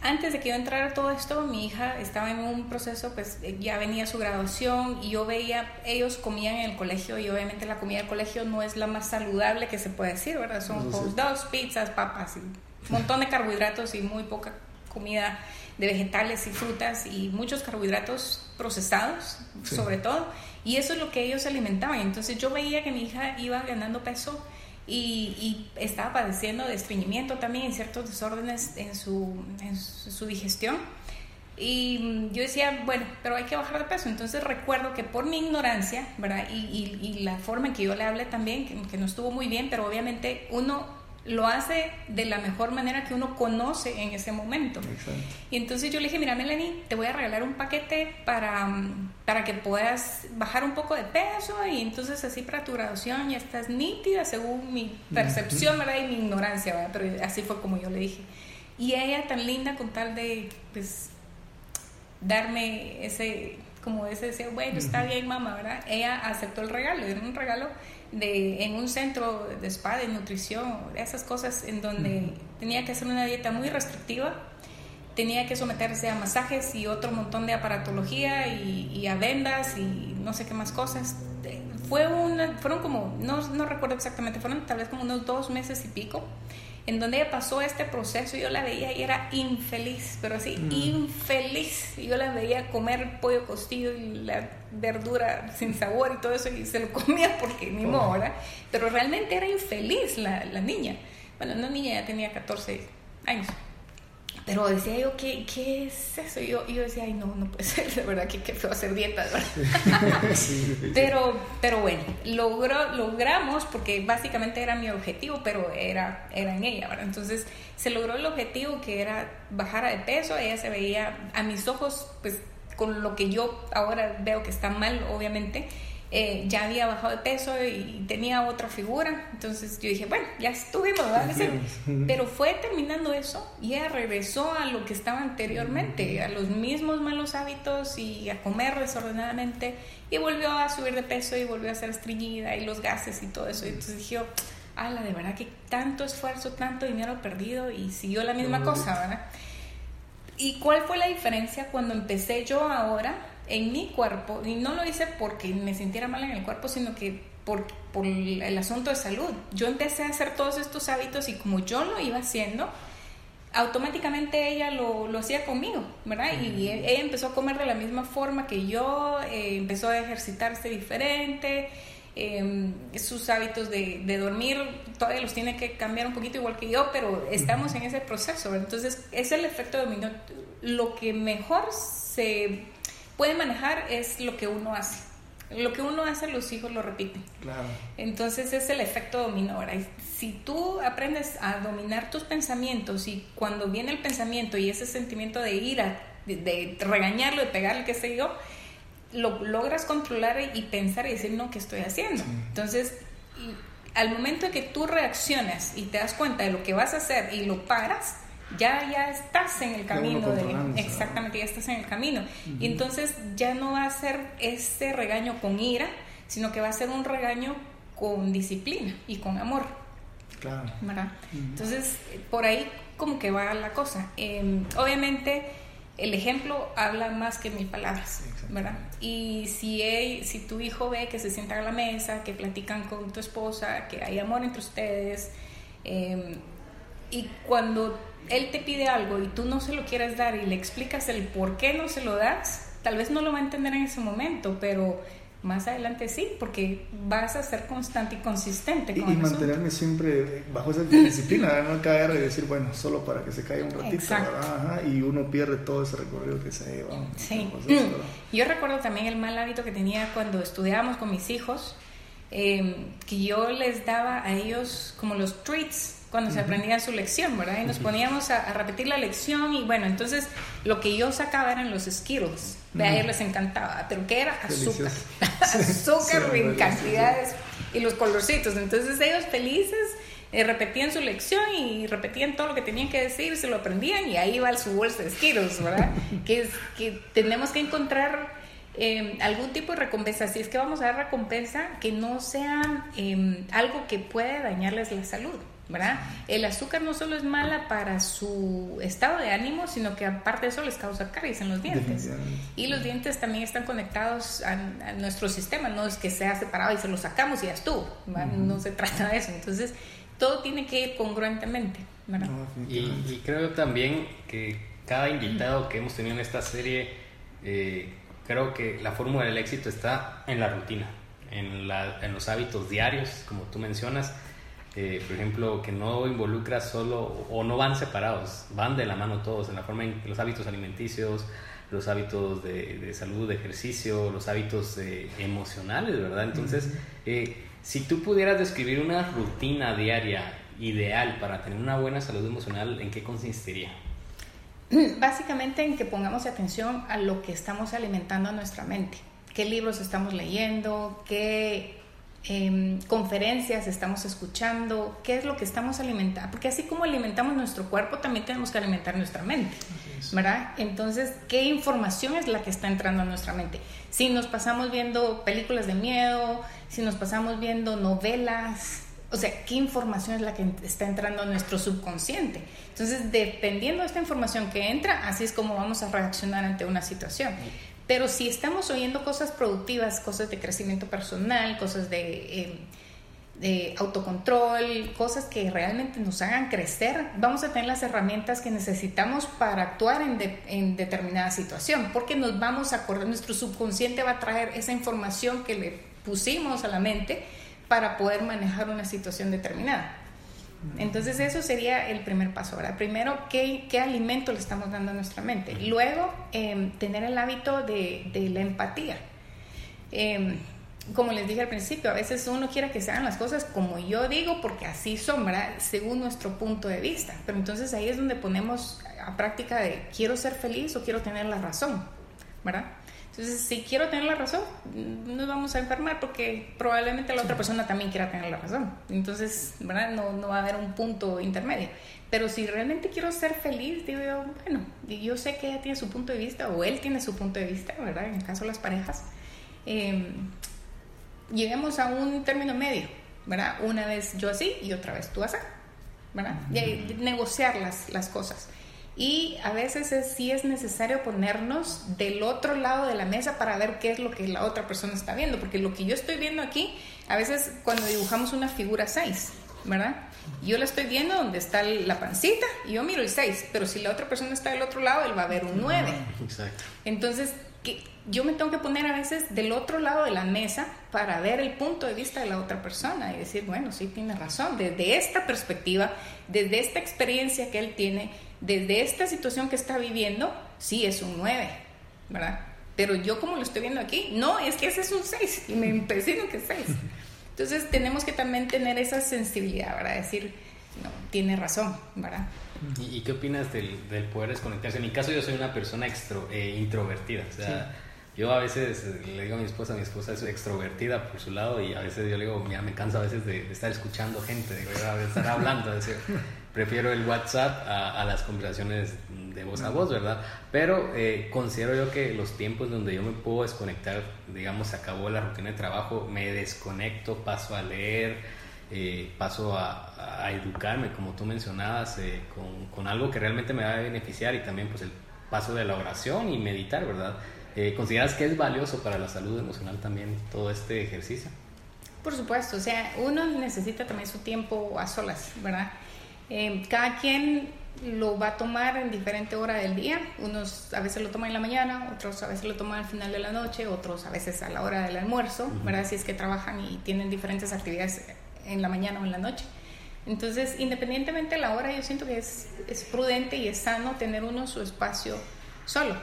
antes de que yo entrara a todo esto, mi hija estaba en un proceso, pues ya venía su graduación y yo veía, ellos comían en el colegio y obviamente la comida del colegio no es la más saludable que se puede decir, ¿verdad? Son hot dogs, pizzas, papas y un montón de carbohidratos y muy poca comida de vegetales y frutas y muchos carbohidratos procesados, sobre todo. Y eso es lo que ellos alimentaban. Entonces yo veía que mi hija iba ganando peso y, estaba padeciendo de estreñimiento también y ciertos desórdenes en su, en su digestión. Y yo decía, bueno, pero hay que bajar de peso. Entonces recuerdo que por mi ignorancia, ¿verdad? Y, y, la forma en que yo le hablé también, que, que, no estuvo muy bien, pero obviamente uno lo hace de la mejor manera que uno conoce en ese momento. Y entonces yo le dije, mira Melanie, te voy a regalar un paquete para, mm, para que puedas bajar un poco de peso y entonces así para tu graduación ya estás nítida según mi percepción, ¿verdad? Y mi ignorancia, ¿verdad? Pero así fue como yo le dije. Y ella tan linda con tal de, pues, darme ese, como ese deseo, bueno, está bien mamá, ¿verdad? Ella aceptó el regalo, era un regalo de, en un centro de spa, de nutrición, esas cosas en donde tenía que hacer una dieta muy restrictiva, tenía que someterse a masajes y otro montón de aparatología y, a vendas y no sé qué más cosas. Fue una, fueron como, no, no recuerdo exactamente, fueron tal vez como unos dos meses y pico en donde ella pasó este proceso, yo la veía y era infeliz, pero así, mm. infeliz. Yo la veía comer pollo costillo y la verdura sin sabor y todo eso, y se lo comía porque ni modo, ¿verdad? Pero realmente era infeliz la, la niña. Bueno, no niña, ya tenía 14 años. Pero decía yo, ¿qué, qué es eso? Y yo, yo decía, ay, no, no puede ser, de verdad, que qué feo hacer dieta, pero, pero bueno, logró, logramos, porque básicamente era mi objetivo, pero era, era en ella, ¿verdad? Entonces, se logró el objetivo que era bajar de peso, ella se veía a mis ojos, pues, con lo que yo ahora veo que está mal, obviamente, eh, ya había bajado de peso y tenía otra figura. Entonces yo dije, bueno, ya estuvimos. Pero fue terminando eso y ella regresó a lo que estaba anteriormente, a los mismos malos hábitos y a comer desordenadamente y volvió a subir de peso y volvió a ser estreñida y los gases y todo eso. Y entonces dije, ala, de verdad que tanto esfuerzo, tanto dinero perdido y siguió la misma cosa, ¿verdad? ¿Y cuál fue la diferencia cuando empecé yo ahora? En mi cuerpo, y no lo hice porque me sintiera mal en el cuerpo, sino que por, por el asunto de salud. Yo empecé a hacer todos estos hábitos y como yo lo iba haciendo, automáticamente ella lo, lo hacía conmigo, ¿verdad? Y ella empezó a comer de la misma forma que yo, eh, empezó a ejercitarse diferente, em, sus hábitos de, de, dormir todavía los tiene que cambiar un poquito igual que yo, pero estamos en ese proceso, entonces es el efecto dominó. Lo que mejor se puede manejar es lo que uno hace. Lo que uno hace, los hijos lo repiten. Claro. Entonces es el efecto dominó. Si tú aprendes a dominar tus pensamientos y cuando viene el pensamiento y ese sentimiento de ira, de, regañarlo, de pegarle, qué sé yo, lo logras controlar y pensar y decir, no, ¿qué estoy haciendo? Entonces, al momento de que tú reaccionas y te das cuenta de lo que vas a hacer y lo paras, ya, ya estás en el camino de, exactamente, ya estás en el camino. Y entonces ya no va a ser ese regaño con ira, sino que va a ser un regaño con disciplina y con amor. Claro. ¿verdad? Entonces, por ahí como que va la cosa. Em, obviamente, el ejemplo habla más que mil palabras, ¿verdad? Y si, si tu hijo ve que se sientan a la mesa, que platican con tu esposa, que hay amor entre ustedes, em, y cuando él te pide algo y tú no se lo quieres dar y le explicas el por qué no se lo das, tal vez no lo va a entender en ese momento, pero más adelante sí, porque vas a ser constante y consistente. Con y, mantenerme siempre bajo esa disciplina, no caer y decir, bueno, solo para que se caiga un ratito, y uno pierde todo ese recorrido que se lleva. Sí. Yo recuerdo también el mal hábito que tenía cuando estudiábamos con mis hijos, eh, que yo les daba a ellos como los treats cuando se aprendía su lección, ¿verdad? Y nos poníamos a, repetir la lección y bueno, entonces lo que yo sacaba eran los Skittles, de a ellos les encantaba, pero ¿qué era? Azúcar, azúcar en cantidades y los colorcitos, entonces ellos felices eh, repetían su lección y repetían todo lo que tenían que decir, se lo aprendían y ahí va su bolsa de Skittles, ¿verdad? que, es, que tenemos que encontrar em, algún tipo de recompensa. Si es que vamos a dar recompensa, que no sea em, algo que pueda dañarles la salud. ¿Verdad? El azúcar no solo es mala para su estado de ánimo, sino que aparte de eso les causa caries en los dientes. Y los dientes también están conectados a, nuestro sistema, no es que sea separado y se lo sacamos y ya estuvo, no se trata de eso. Entonces, todo tiene que ir congruentemente. ¿verdad? y, creo también que cada invitado que hemos tenido en esta serie, eh, creo que la fórmula del éxito está en la rutina, en, la, en los hábitos diarios, como tú mencionas eh, por ejemplo, que no involucra solo o no van separados, van de la mano todos en la forma en los hábitos alimenticios, los hábitos de, salud, de ejercicio, los hábitos eh, emocionales, ¿verdad? Entonces, eh, si tú pudieras describir una rutina diaria ideal para tener una buena salud emocional, ¿en qué consistiría? Básicamente en que pongamos atención a lo que estamos alimentando a nuestra mente, qué libros estamos leyendo, qué Em, conferencias estamos escuchando, qué es lo que estamos alimentando, porque así como alimentamos nuestro cuerpo, también tenemos que alimentar nuestra mente, ¿verdad? Entonces, ¿qué información es la que está entrando a nuestra mente? Si nos pasamos viendo películas de miedo, si nos pasamos viendo novelas, o sea, ¿qué información es la que está entrando a nuestro subconsciente? Entonces, dependiendo de esta información que entra, así es como vamos a reaccionar ante una situación. Pero si estamos oyendo cosas productivas, cosas de crecimiento personal, cosas de, em, autocontrol, cosas que realmente nos hagan crecer, vamos a tener las herramientas que necesitamos para actuar en, en determinada situación, porque nos vamos a acordar, nuestro subconsciente va a traer esa información que le pusimos a la mente para poder manejar una situación determinada. Entonces eso sería el primer paso. Ahora, primero, ¿qué, ¿qué, alimento le estamos dando a nuestra mente? Luego, em, tener el hábito de, de la empatía. Em, como les dije al principio, a veces uno quiere que se hagan las cosas como yo digo, porque así ¿verdad? Según nuestro punto de vista. Pero entonces ahí es donde ponemos a práctica de quiero ser feliz o quiero tener la razón, ¿verdad? Entonces, si quiero tener la razón, nos vamos a enfermar porque probablemente la otra persona también quiera tener la razón. Entonces, ¿verdad? No, no va a haber un punto intermedio. Pero si realmente quiero ser feliz, digo yo, bueno, yo sé que ella tiene su punto de vista o él tiene su punto de vista, ¿verdad? En el caso de las parejas, em, lleguemos a un término medio, ¿verdad? Una vez yo así y otra vez tú así, ¿verdad? Y negociar las, las cosas. Y a veces es, sí es necesario ponernos del otro lado de la mesa para ver qué es lo que la otra persona está viendo, porque lo que yo estoy viendo aquí, a veces cuando dibujamos una figura 6, ¿verdad? Yo la estoy viendo donde está la pancita y yo miro el 6, pero si la otra persona está del otro lado, él va a ver un 9. Exacto. Entonces, que yo me tengo que poner a veces del otro lado de la mesa para ver el punto de vista de la otra persona y decir, bueno, sí, tiene razón, desde esta perspectiva, desde esta experiencia que él tiene, desde esta situación que está viviendo, sí es un 9, ¿verdad? Pero yo como lo estoy viendo aquí, no, es que ese es un 6 y me impresiona que es 6. Entonces tenemos que también tener esa sensibilidad, ¿verdad? Decir, no, tiene razón, ¿verdad? ¿Y, qué opinas del, del, poder desconectarse? En mi caso yo soy una persona extro, eh, introvertida, o sea, yo a veces le digo a mi esposa, mi esposa es extrovertida por su lado y a veces yo le digo, mira, me canso a veces de, estar escuchando gente, de, estar hablando, de prefiero el WhatsApp a, las conversaciones de voz a voz, ¿verdad? Pero eh, considero yo que los tiempos donde yo me puedo desconectar, digamos, se acabó la rutina de trabajo, me desconecto, paso a leer, eh, paso a, a, educarme, como tú mencionabas, eh, con, con, algo que realmente me va a beneficiar y también pues el paso de la oración y meditar, ¿verdad? ¿Consideras que es valioso para la salud emocional también todo este ejercicio? Por supuesto, o sea, uno necesita también su tiempo a solas, ¿verdad? Eh, cada quien lo va a tomar en diferente hora del día. Unos a veces lo toman en la mañana, otros a veces lo toman al final de la noche, otros a veces a la hora del almuerzo, ¿verdad? Si es que trabajan y tienen diferentes actividades en la mañana o en la noche. Entonces, independientemente de la hora, yo siento que es, es prudente y es sano tener uno su espacio solo.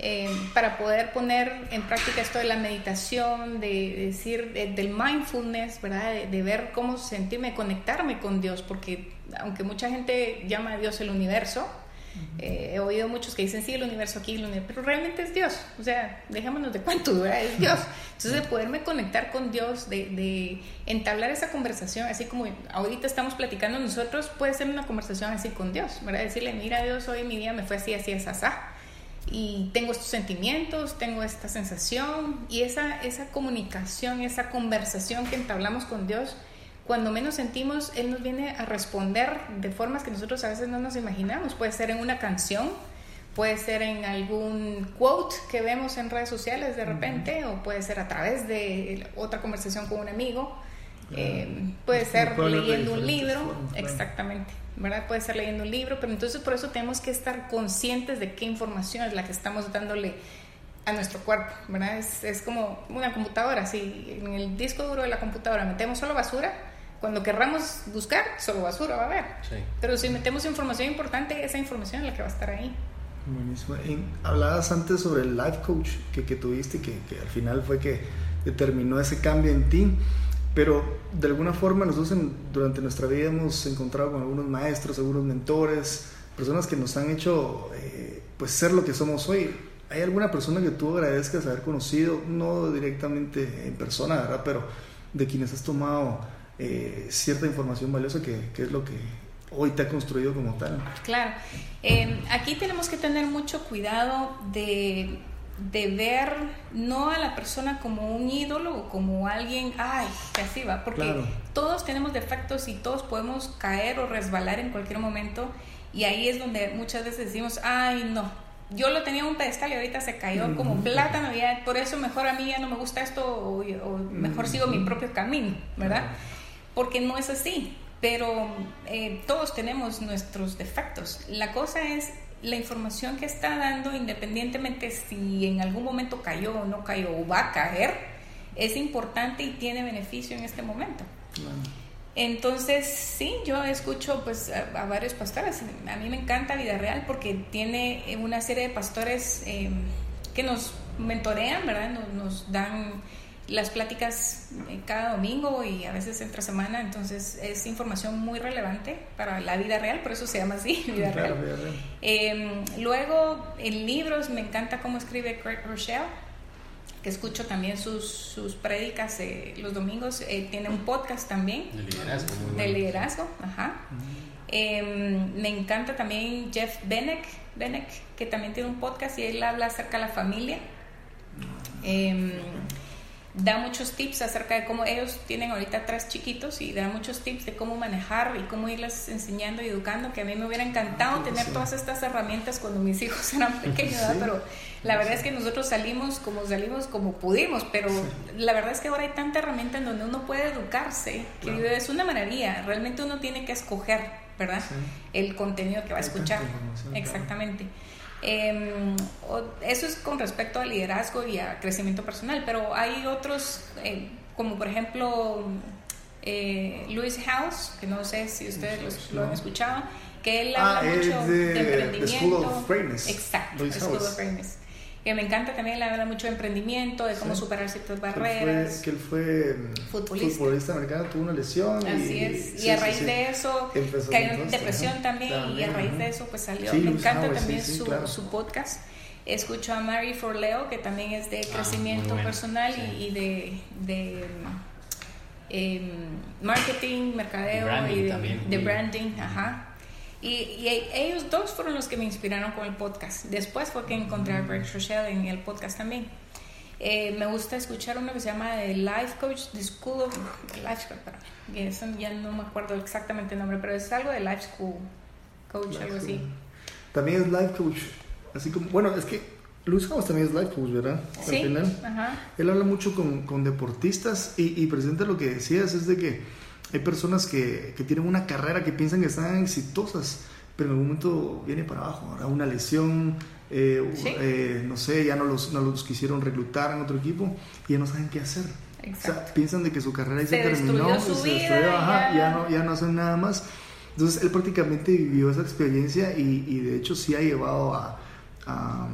Eh, para poder poner en práctica esto de la meditación, de, decir, del mindfulness, ¿verdad? De, ver cómo sentirme, conectarme con Dios, porque aunque mucha gente llama a Dios el universo, eh, he oído muchos que dicen, sí, el universo aquí, el universo, pero realmente es Dios, o sea, dejémonos de cuánto, ¿verdad? Es Dios. Entonces, de poderme conectar con Dios, de, de entablar esa conversación, así como ahorita estamos platicando nosotros, puede ser una conversación así con Dios, ¿verdad? Decirle, mira Dios, hoy mi día me fue así, así, así, así y tengo estos sentimientos, tengo esta sensación y esa, esa comunicación, esa conversación que entablamos con Dios, cuando menos sentimos, Él nos viene a responder de formas que nosotros a veces no nos imaginamos. Puede ser en una canción, puede ser en algún quote que vemos en redes sociales de repente, o puede ser a través de otra conversación con un amigo, eh, puede ser leyendo un libro, exactamente, ¿verdad? Puede ser leyendo un libro, pero entonces por eso tenemos que estar conscientes de qué información es la que estamos dándole a nuestro cuerpo, ¿verdad? Es, es como una computadora, si en el disco duro de la computadora metemos solo basura, cuando querramos buscar, solo basura va a haber. Pero si metemos información importante, esa información es la que va a estar ahí. Buenísimo. hablabas antes sobre el life coach que, que tuviste, que, que, al final fue que determinó ese cambio en ti. Pero de alguna forma nosotros durante nuestra vida hemos encontrado con algunos maestros, algunos mentores, personas que nos han hecho eh, pues ser lo que somos hoy. ¿Hay alguna persona que tú agradezcas haber conocido, no directamente en persona, ¿verdad? Pero de quienes has tomado eh, cierta información valiosa que, que, es lo que hoy te ha construido como tal. Claro, eh, aquí tenemos que tener mucho cuidado de, de, ver no a la persona como un ídolo o como alguien, ay, que así va, porque todos tenemos defectos y todos podemos caer o resbalar en cualquier momento y ahí es donde muchas veces decimos, ay, no, yo lo tenía en un pedestal y ahorita se cayó como plátano, y por eso mejor a mí ya no me gusta esto o, mejor sigo mi propio camino, ¿verdad? Porque no es así, pero eh, todos tenemos nuestros defectos. La cosa es la información que está dando, independientemente si en algún momento cayó o no cayó o va a caer, es importante y tiene beneficio en este momento. Entonces, sí, yo escucho pues a, varios pastores. A mí me encanta Vida Real porque tiene una serie de pastores eh, que nos mentorean, ¿verdad? Nos, nos dan las pláticas eh, cada domingo y a veces entre semana, entonces es información muy relevante para la vida real, por eso se llama así, vida real. Em, luego, en libros, me encanta cómo escribe Craig Rochelle, que escucho también sus, sus prédicas eh, los domingos, eh, tiene un podcast también. De liderazgo. De liderazgo, ajá. Em, me encanta también Jeff Benek, Benek, que también tiene un podcast y él habla acerca de la familia. Eh, da muchos tips acerca de cómo ellos tienen ahorita tres chiquitos y da muchos tips de cómo manejar y cómo irles enseñando y educando, que a mí me hubiera encantado ah, tener todas estas herramientas cuando mis hijos eran pequeños, pero la verdad es que nosotros salimos como salimos como pudimos, pero la verdad es que ahora hay tanta herramienta en donde uno puede educarse, que es una maravilla, realmente uno tiene que escoger, ¿verdad? El contenido que va a escuchar. Exactamente. Em, eso es con respecto al liderazgo y a crecimiento personal, pero hay otros, eh, como por ejemplo eh, Louis House, que no sé si ustedes lo han escuchado, que él habla ah, mucho de, emprendimiento. Exacto, School of que me encanta también, le habla mucho de emprendimiento, de cómo superar ciertas barreras. Que él fue, mm, futbolista. americano, tuvo una lesión. Así y, es, y a raíz de eso cayó en depresión también, y a raíz de eso pues salió. me encanta también su, su podcast. Escucho a Mary Forleo, que también es de ah, crecimiento personal y, de, de eh, marketing, mercadeo y de, de branding, ajá. Y, ellos dos fueron los que me inspiraron con el podcast. Después fue que encontré a Greg Rochelle en el podcast también. Eh, me gusta escuchar uno que se llama The Life Coach, The School of Life Coach, ya no me acuerdo exactamente el nombre, pero es algo de Life School Coach, algo así. También es Life Coach, así como, bueno, es que Luis House también es Life Coach, ¿verdad? Sí, Ajá. Él habla mucho con, con deportistas y, y presenta lo que decías, es de que hay personas que, que, tienen una carrera que piensan que están exitosas, pero en algún momento viene para abajo, ahora una lesión, eh, eh, no sé, ya no los, no los quisieron reclutar en otro equipo y ya no saben qué hacer. O sea, piensan de que su carrera se, ya se terminó, su se vida, ya... no, ya no hacen nada más. Entonces él prácticamente vivió esa experiencia y, y de hecho sí ha llevado a, a,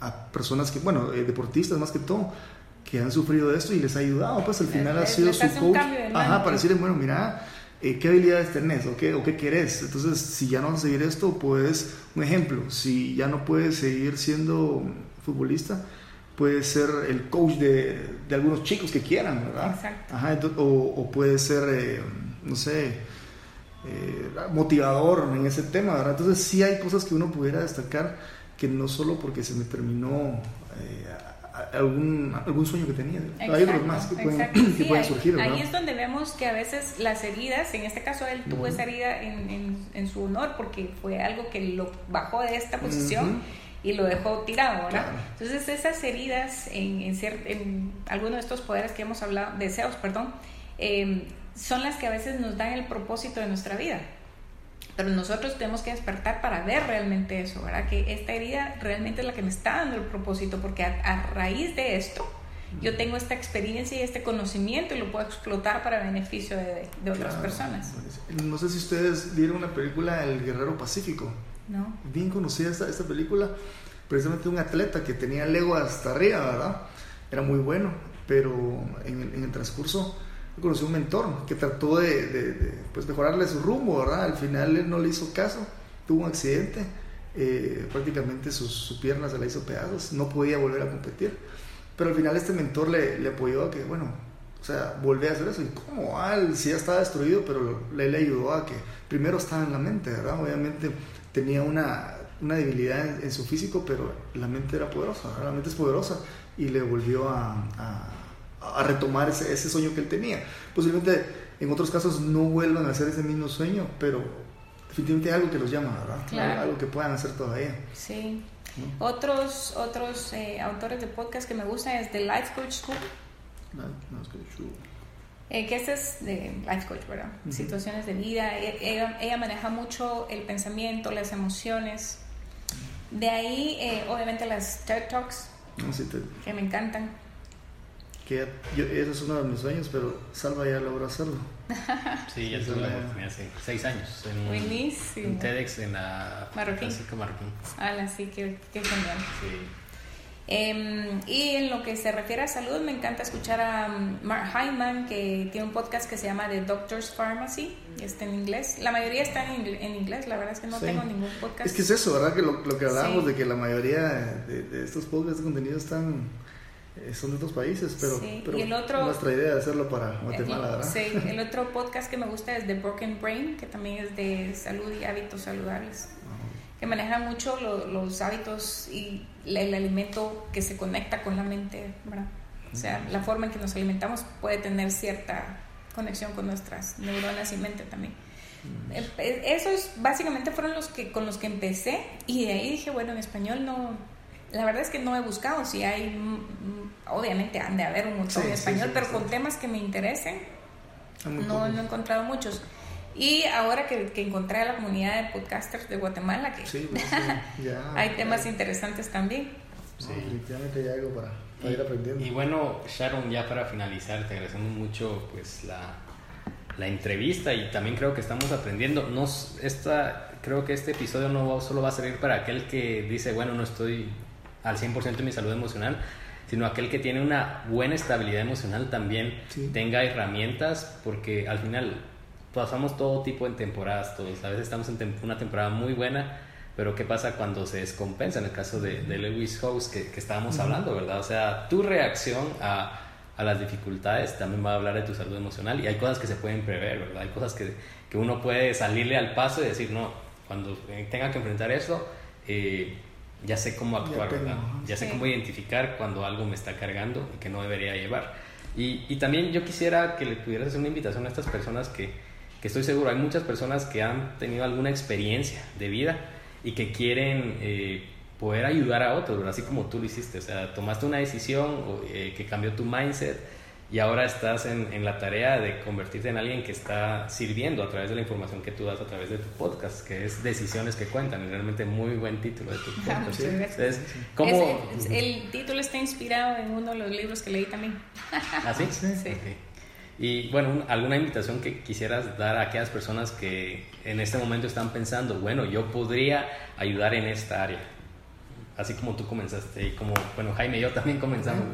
a personas que, bueno, eh, deportistas más que todo, que han sufrido de esto y les ha ayudado, pues al final ha sido su coach, ajá, para decirle, bueno, mira, eh, ¿qué habilidades tenés o qué, o qué querés? Entonces, si ya no vas a seguir esto, puedes, un ejemplo, si ya no puedes seguir siendo futbolista, puedes ser el coach de, de algunos chicos que quieran, ¿verdad? Exacto. Ajá, o, o puedes ser, eh, no sé, eh, motivador en ese tema, ¿verdad? Entonces, sí hay cosas que uno pudiera destacar que no solo porque se me terminó algún, algún sueño que tenía. hay otros más que pueden, que pueden surgir. Ahí, es donde vemos que a veces las heridas, en este caso él tuvo esa herida en, en, su honor porque fue algo que lo bajó de esta posición. Y lo dejó tirado, ¿verdad? Entonces esas heridas en, en, en alguno de estos poderes que hemos hablado, deseos, perdón, eh, son las que a veces nos dan el propósito de nuestra vida. Pero nosotros tenemos que despertar para ver realmente eso, ¿verdad? Que esta herida realmente es la que me está dando el propósito, porque a, raíz de esto yo tengo esta experiencia y este conocimiento y lo puedo explotar para beneficio de, de otras personas. No sé si ustedes vieron una película El Guerrero Pacífico. No. Bien conocida esta, esta película, precisamente un atleta que tenía el ego hasta arriba, ¿verdad? Era muy bueno, pero en, en el transcurso conocí un mentor que trató de, pues mejorarle su rumbo, ¿verdad? Al final él no le hizo caso, tuvo un accidente, eh, prácticamente sus, su pierna se la hizo pedazos, no podía volver a competir. Pero al final este mentor le, apoyó a que, bueno, o sea, volver a hacer eso. ¿Y cómo? Ah, sí ya estaba destruido, pero le, le ayudó a que primero estaba en la mente, ¿verdad? Obviamente tenía una, una debilidad en, su físico, pero la mente era poderosa, la mente es poderosa y le volvió a retomar ese, ese, sueño que él tenía. Posiblemente en otros casos no vuelvan a hacer ese mismo sueño, pero definitivamente hay algo que los llama, ¿verdad? Algo que puedan hacer todavía. Sí. Otros, otros eh, autores de podcast que me gustan es The Life Coach School. Life Coach School. Eh, que este es de Life Coach, ¿verdad? Situaciones de vida. E, ella, ella, maneja mucho el pensamiento, las emociones. De ahí, eh, obviamente, las TED Talks, ah, que me encantan que ese es uno de mis sueños, pero Salva ya logró hacerlo. Sí, ya tuve la oportunidad hace seis años. En, Buenísimo. En TEDx en la Marroquín. Marroquín. Ah, sí, qué, qué genial. Sí. Eh, y en lo que se refiere a salud, me encanta escuchar a um, Mark Hyman, que tiene un podcast que se llama The Doctor's Pharmacy, está en inglés. La mayoría está en, en inglés, la verdad es que no tengo ningún podcast. Es que es eso, ¿verdad? Que lo, lo que hablábamos de que la mayoría de, de estos podcasts de contenido están son de otros países, pero, nuestra idea de hacerlo para Guatemala, ¿verdad? Sí, el otro podcast que me gusta es The Broken Brain, que también es de salud y hábitos saludables, ah. que maneja mucho los hábitos y el alimento que se conecta con la mente, ¿verdad? O sea, la forma en que nos alimentamos puede tener cierta conexión con nuestras neuronas y mente también. Eh, eh, esos básicamente fueron los que con los que empecé y de ahí dije, bueno, en español no la verdad es que no he buscado si hay, mm, mm, obviamente han de haber un montón en español, pero con temas que me interesen, no, no, he encontrado muchos. Y ahora que, que, encontré a la comunidad de podcasters de Guatemala, que pues hay temas interesantes también. Sí, definitivamente hay algo para, ir aprendiendo. Y bueno, Sharon, ya para finalizar, te agradecemos mucho pues la, la entrevista y también creo que estamos aprendiendo. Nos, esta, creo que este episodio no solo va a servir para aquel que dice, bueno, no estoy al 100% de mi salud emocional, sino aquel que tiene una buena estabilidad emocional también tenga herramientas, porque al final pasamos todo tipo de temporadas, todos. A veces estamos en una temporada muy buena, pero ¿qué pasa cuando se descompensa? En el caso de, Lewis House que, estábamos hablando, ¿verdad? O sea, tu reacción a, a, las dificultades también va a hablar de tu salud emocional y hay cosas que se pueden prever, ¿verdad? Hay cosas que, que uno puede salirle al paso y decir, no, cuando tenga que enfrentar eso, eh, ya sé cómo actuar, ya ¿verdad? Ya sé cómo identificar cuando algo me está cargando y que no debería llevar. Y, y, también yo quisiera que le pudieras hacer una invitación a estas personas que, que, estoy seguro, hay muchas personas que han tenido alguna experiencia de vida y que quieren eh, poder ayudar a otros, así como tú lo hiciste. O sea, tomaste una decisión eh, que cambió tu mindset y ahora estás en, en, la tarea de convertirte en alguien que está sirviendo a través de la información que tú das a través de tu podcast, que es Decisiones que Cuentan, y realmente muy buen título de tu podcast. Entonces, ¿cómo? el título está inspirado en uno de los libros que leí también. ¿Ah, sí? sí. Y bueno, ¿alguna invitación que quisieras dar a aquellas personas que en este momento están pensando, bueno, yo podría ayudar en esta área? Así como tú comenzaste y como, bueno, Jaime y yo también comenzamos.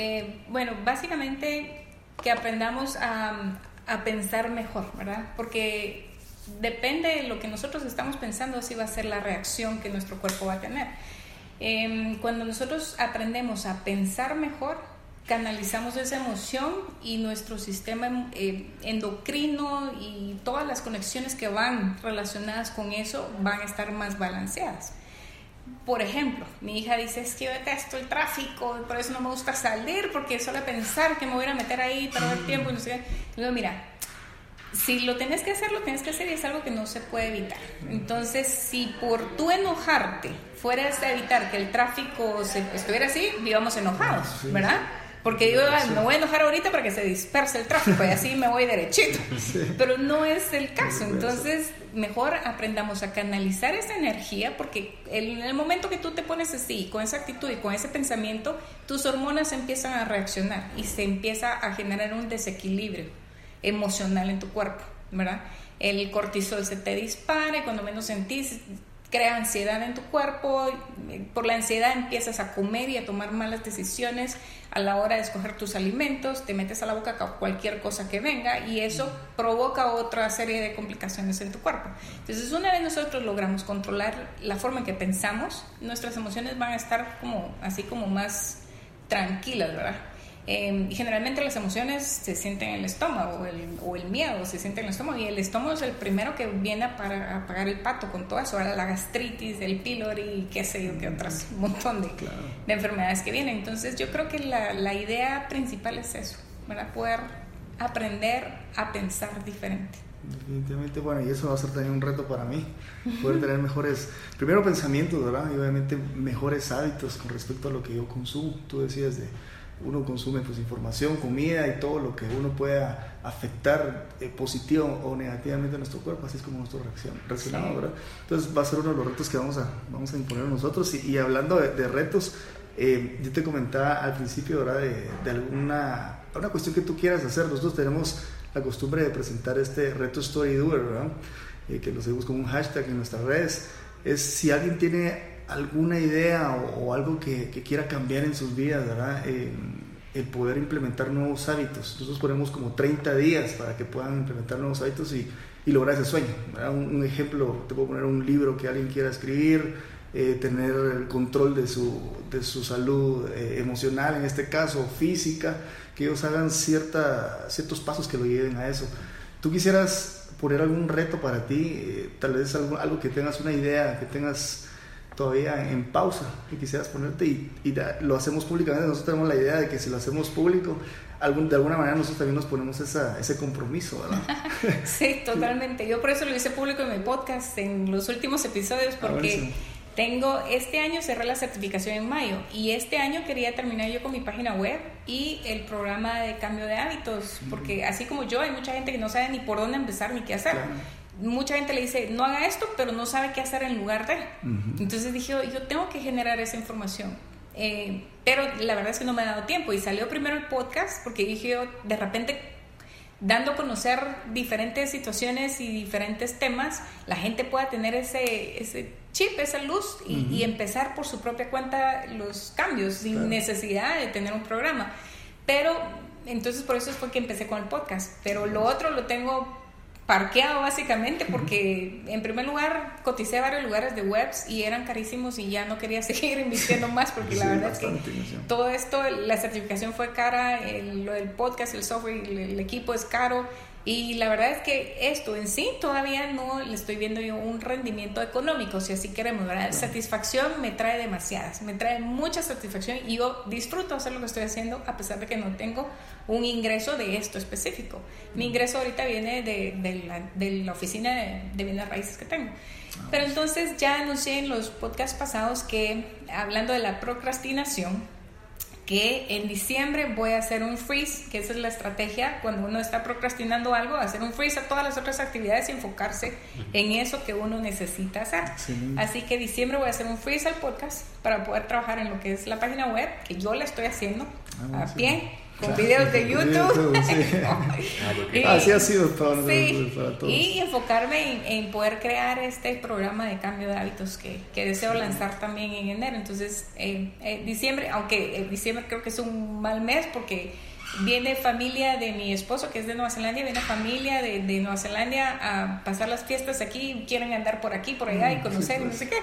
Eh, bueno, básicamente que aprendamos a, pensar mejor, ¿verdad? Porque depende de lo que nosotros estamos pensando, así va a ser la reacción que nuestro cuerpo va a tener. Em, cuando nosotros aprendemos a pensar mejor, canalizamos esa emoción y nuestro sistema eh, endocrino y todas las conexiones que van relacionadas con eso van a estar más balanceadas. Por ejemplo, mi hija dice, es que yo detesto el tráfico, por eso no me gusta salir, porque solo pensar que me voy a meter ahí, para ver tiempo y no sé qué. digo, mira, si lo tienes que hacer, lo tienes que hacer y es algo que no se puede evitar. Entonces, si por tú enojarte fueras a evitar que el tráfico se, estuviera así, vivamos enojados, ¿verdad? Porque yo me voy a enojar ahorita para que se disperse el tráfico y así me voy derechito. Pero no es el caso. Entonces, mejor aprendamos a canalizar esa energía porque en el momento que tú te pones así, con esa actitud y con ese pensamiento, tus hormonas empiezan a reaccionar y se empieza a generar un desequilibrio emocional en tu cuerpo, ¿verdad? El cortisol se te dispara y cuando menos sentís crea ansiedad en tu cuerpo, por la ansiedad empiezas a comer y a tomar malas decisiones a la hora de escoger tus alimentos, te metes a la boca cualquier cosa que venga y eso provoca otra serie de complicaciones en tu cuerpo. Entonces, una vez nosotros logramos controlar la forma en que pensamos, nuestras emociones van a estar como así como más tranquilas, ¿verdad? Eh, generalmente las emociones se sienten en el estómago o el miedo se siente en el estómago y el estómago es el primero que viene a, para, pagar el pato con todo eso, ahora la gastritis, el pylori, qué sé yo, qué otras, un montón de, de enfermedades que vienen. Entonces yo creo que la, la idea principal es eso, para poder aprender a pensar diferente. Definitivamente, bueno, y eso va a ser también un reto para mí, poder tener mejores, primero pensamientos, ¿verdad? Y obviamente mejores hábitos con respecto a lo que yo consumo. Tú decías de uno consume pues información, comida y todo lo que uno pueda afectar eh, positivo o negativamente a nuestro cuerpo, así es como nosotros reaccionamos, ¿verdad? Entonces va a ser uno de los retos que vamos a, vamos a imponer nosotros. Y, hablando de, retos, eh, yo te comentaba al principio, ¿verdad? De, de, alguna una cuestión que tú quieras hacer. Nosotros tenemos la costumbre de presentar este reto Story Doer, ¿verdad? Eh, que lo seguimos como un hashtag en nuestras redes. Es si alguien tiene alguna idea o, algo que, quiera cambiar en sus vidas, ¿verdad? el poder implementar nuevos hábitos. Nosotros ponemos como 30 días para que puedan implementar nuevos hábitos y, lograr ese sueño. Un, ejemplo, te puedo poner un libro que alguien quiera escribir, eh, tener el control de su, de su salud eh, emocional, en este caso física, que ellos hagan cierta, ciertos pasos que lo lleven a eso. ¿Tú quisieras poner algún reto para ti? Eh, tal vez algo, algo que tengas una idea, que tengas todavía en pausa y quisieras ponerte y, lo hacemos públicamente. Nosotros tenemos la idea de que si lo hacemos público, algún, de alguna manera nosotros también nos ponemos esa, ese compromiso, ¿verdad? sí, totalmente. Yo por eso lo hice público en mi podcast en los últimos episodios ah, porque... Tengo, este año cerré la certificación en mayo y este año quería terminar yo con mi página web y el programa de cambio de hábitos, porque así como yo, hay mucha gente que no sabe ni por dónde empezar ni qué hacer mucha gente le dice, no haga esto, pero no sabe qué hacer en lugar de. Entonces dije, yo tengo que generar esa información. Eh, pero la verdad es que no me ha dado tiempo y salió primero el podcast porque dije yo, de repente, dando a conocer diferentes situaciones y diferentes temas, la gente pueda tener ese, ese chip, esa luz y, empezar por su propia cuenta los cambios sin necesidad de tener un programa. Pero entonces por eso fue que empecé con el podcast. Pero lo otro lo tengo parqueado básicamente porque en primer lugar coticé varios lugares de webs y eran carísimos y ya no quería seguir invirtiendo más porque la verdad es que todo esto, la certificación fue cara, el, lo del podcast, el software, el equipo es caro y la verdad es que esto en sí todavía no le estoy viendo yo un rendimiento económico, si así queremos, ¿verdad? Satisfacción me trae demasiadas, me trae mucha satisfacción y yo disfruto hacer lo que estoy haciendo a pesar de que no tengo un ingreso de esto específico. Mi ingreso ahorita viene de, de, la, de la, oficina de, de bienes raíces que tengo. Ah, Pero entonces ya anuncié en los podcasts pasados que hablando de la procrastinación, que en diciembre voy a hacer un freeze, que esa es la estrategia. Cuando uno está procrastinando algo, hacer un freeze a todas las otras actividades y enfocarse en eso que uno necesita hacer. Así que diciembre voy a hacer un freeze al podcast para poder trabajar en lo que es la página web, que yo la estoy haciendo ah, a pie con videos de YouTube. Así ha sido todo, todos. Y enfocarme en, poder crear este programa de cambio de hábitos que, que deseo lanzar también en enero. Entonces, eh, eh, diciembre, aunque diciembre creo que es un mal mes porque viene familia de mi esposo que es de Nueva Zelanda, viene familia de, de Nueva Zelanda a pasar las fiestas aquí, quieren andar por aquí, por allá y mm, conocer, no sé qué.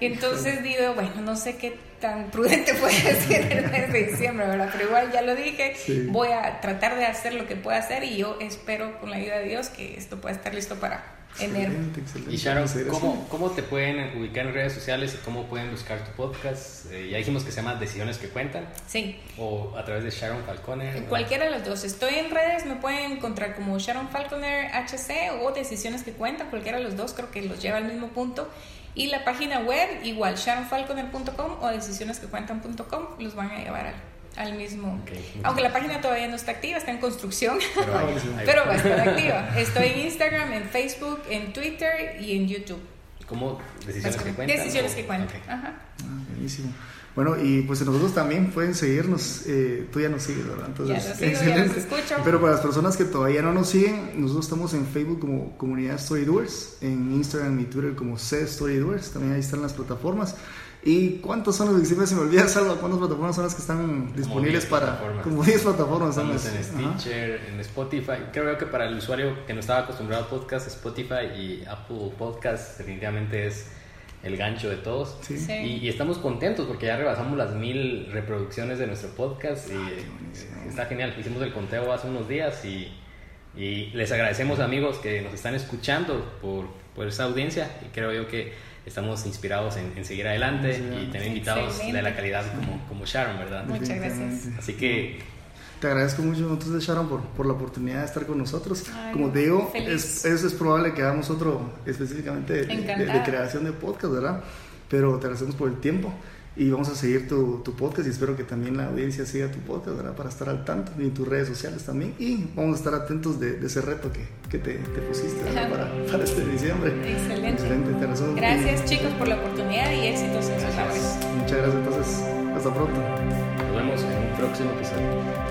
Y entonces digo, bueno, no sé qué tan prudente puede ser el mes de diciembre, ¿verdad? Pero igual ya lo dije, voy a tratar de hacer lo que pueda hacer y yo espero con la ayuda de Dios que esto pueda estar listo para enero. Excelente, excelente. Y Sharon. ¿cómo, ¿cómo te pueden ubicar en redes sociales y cómo pueden buscar tu podcast? Eh, ya dijimos que se llama Decisiones que Cuentan Sí, o a través de Sharon Falcone. ¿no? cualquiera de los dos. Estoy en redes, me pueden encontrar como Sharon Falconer HC o Decisiones que Cuentan, cualquiera de los dos, creo que los lleva al mismo punto. Y la página web, igual, sharonfalconer.com o decisionesquecuentan.com, los van a llevar al, al mismo. Aunque la página todavía no está activa, está en construcción, Pero, va a estar activa. Estoy en Instagram, en Facebook, en Twitter y en YouTube. ¿Cómo? Decisiones que Cuentan. Decisiones que cuentan. Ajá. Ah, buenísimo. Bueno, y pues nosotros también pueden seguirnos. eh, tú ya nos sigues, ¿verdad? Entonces, Ya los sigo, ya los escucho. Pero para las personas que todavía no nos siguen, nosotros estamos en Facebook como Comunidad Storydoers, en Instagram y Twitter como C Storydoers, también ahí están las plataformas. ¿Y cuántas son las que siempre se me olvida, Salva? ¿Cuántas plataformas son las que están disponibles 10 para? plataformas. Como 10 plataformas. Estamos en ajá. Stitcher, en Spotify. Creo que para el usuario que no estaba acostumbrado a podcast, Spotify y Apple Podcast definitivamente es el gancho de todos. Sí. Sí. Y, y estamos contentos porque ya rebasamos las mil reproducciones de nuestro podcast y eh, está genial. Hicimos el conteo hace unos días y, y les agradecemos amigos que nos están escuchando por, por esa audiencia y creo yo que estamos inspirados en, en seguir adelante Sí, y tener invitados Excelente. de la calidad como, como Sharon, ¿verdad? Muchas gracias. Así que Te agradezco mucho entonces Sharon por, por la oportunidad de estar con nosotros. Ay, Como te digo, es, es, es probable que hagamos otro específicamente de, de- de creación de podcast, ¿verdad? Pero te agradecemos por el tiempo y vamos a seguir tu, tu podcast y espero que también la audiencia siga tu podcast, ¿verdad? Para estar al tanto y en tus redes sociales también y vamos a estar atentos de, de ese reto que, que te, te pusiste para, para este diciembre. Excelente. Excelente, te agradecemos. Gracias chicos por la oportunidad y éxitos en sus labores. Muchas gracias entonces. Hasta pronto. nos vemos en un próximo episodio.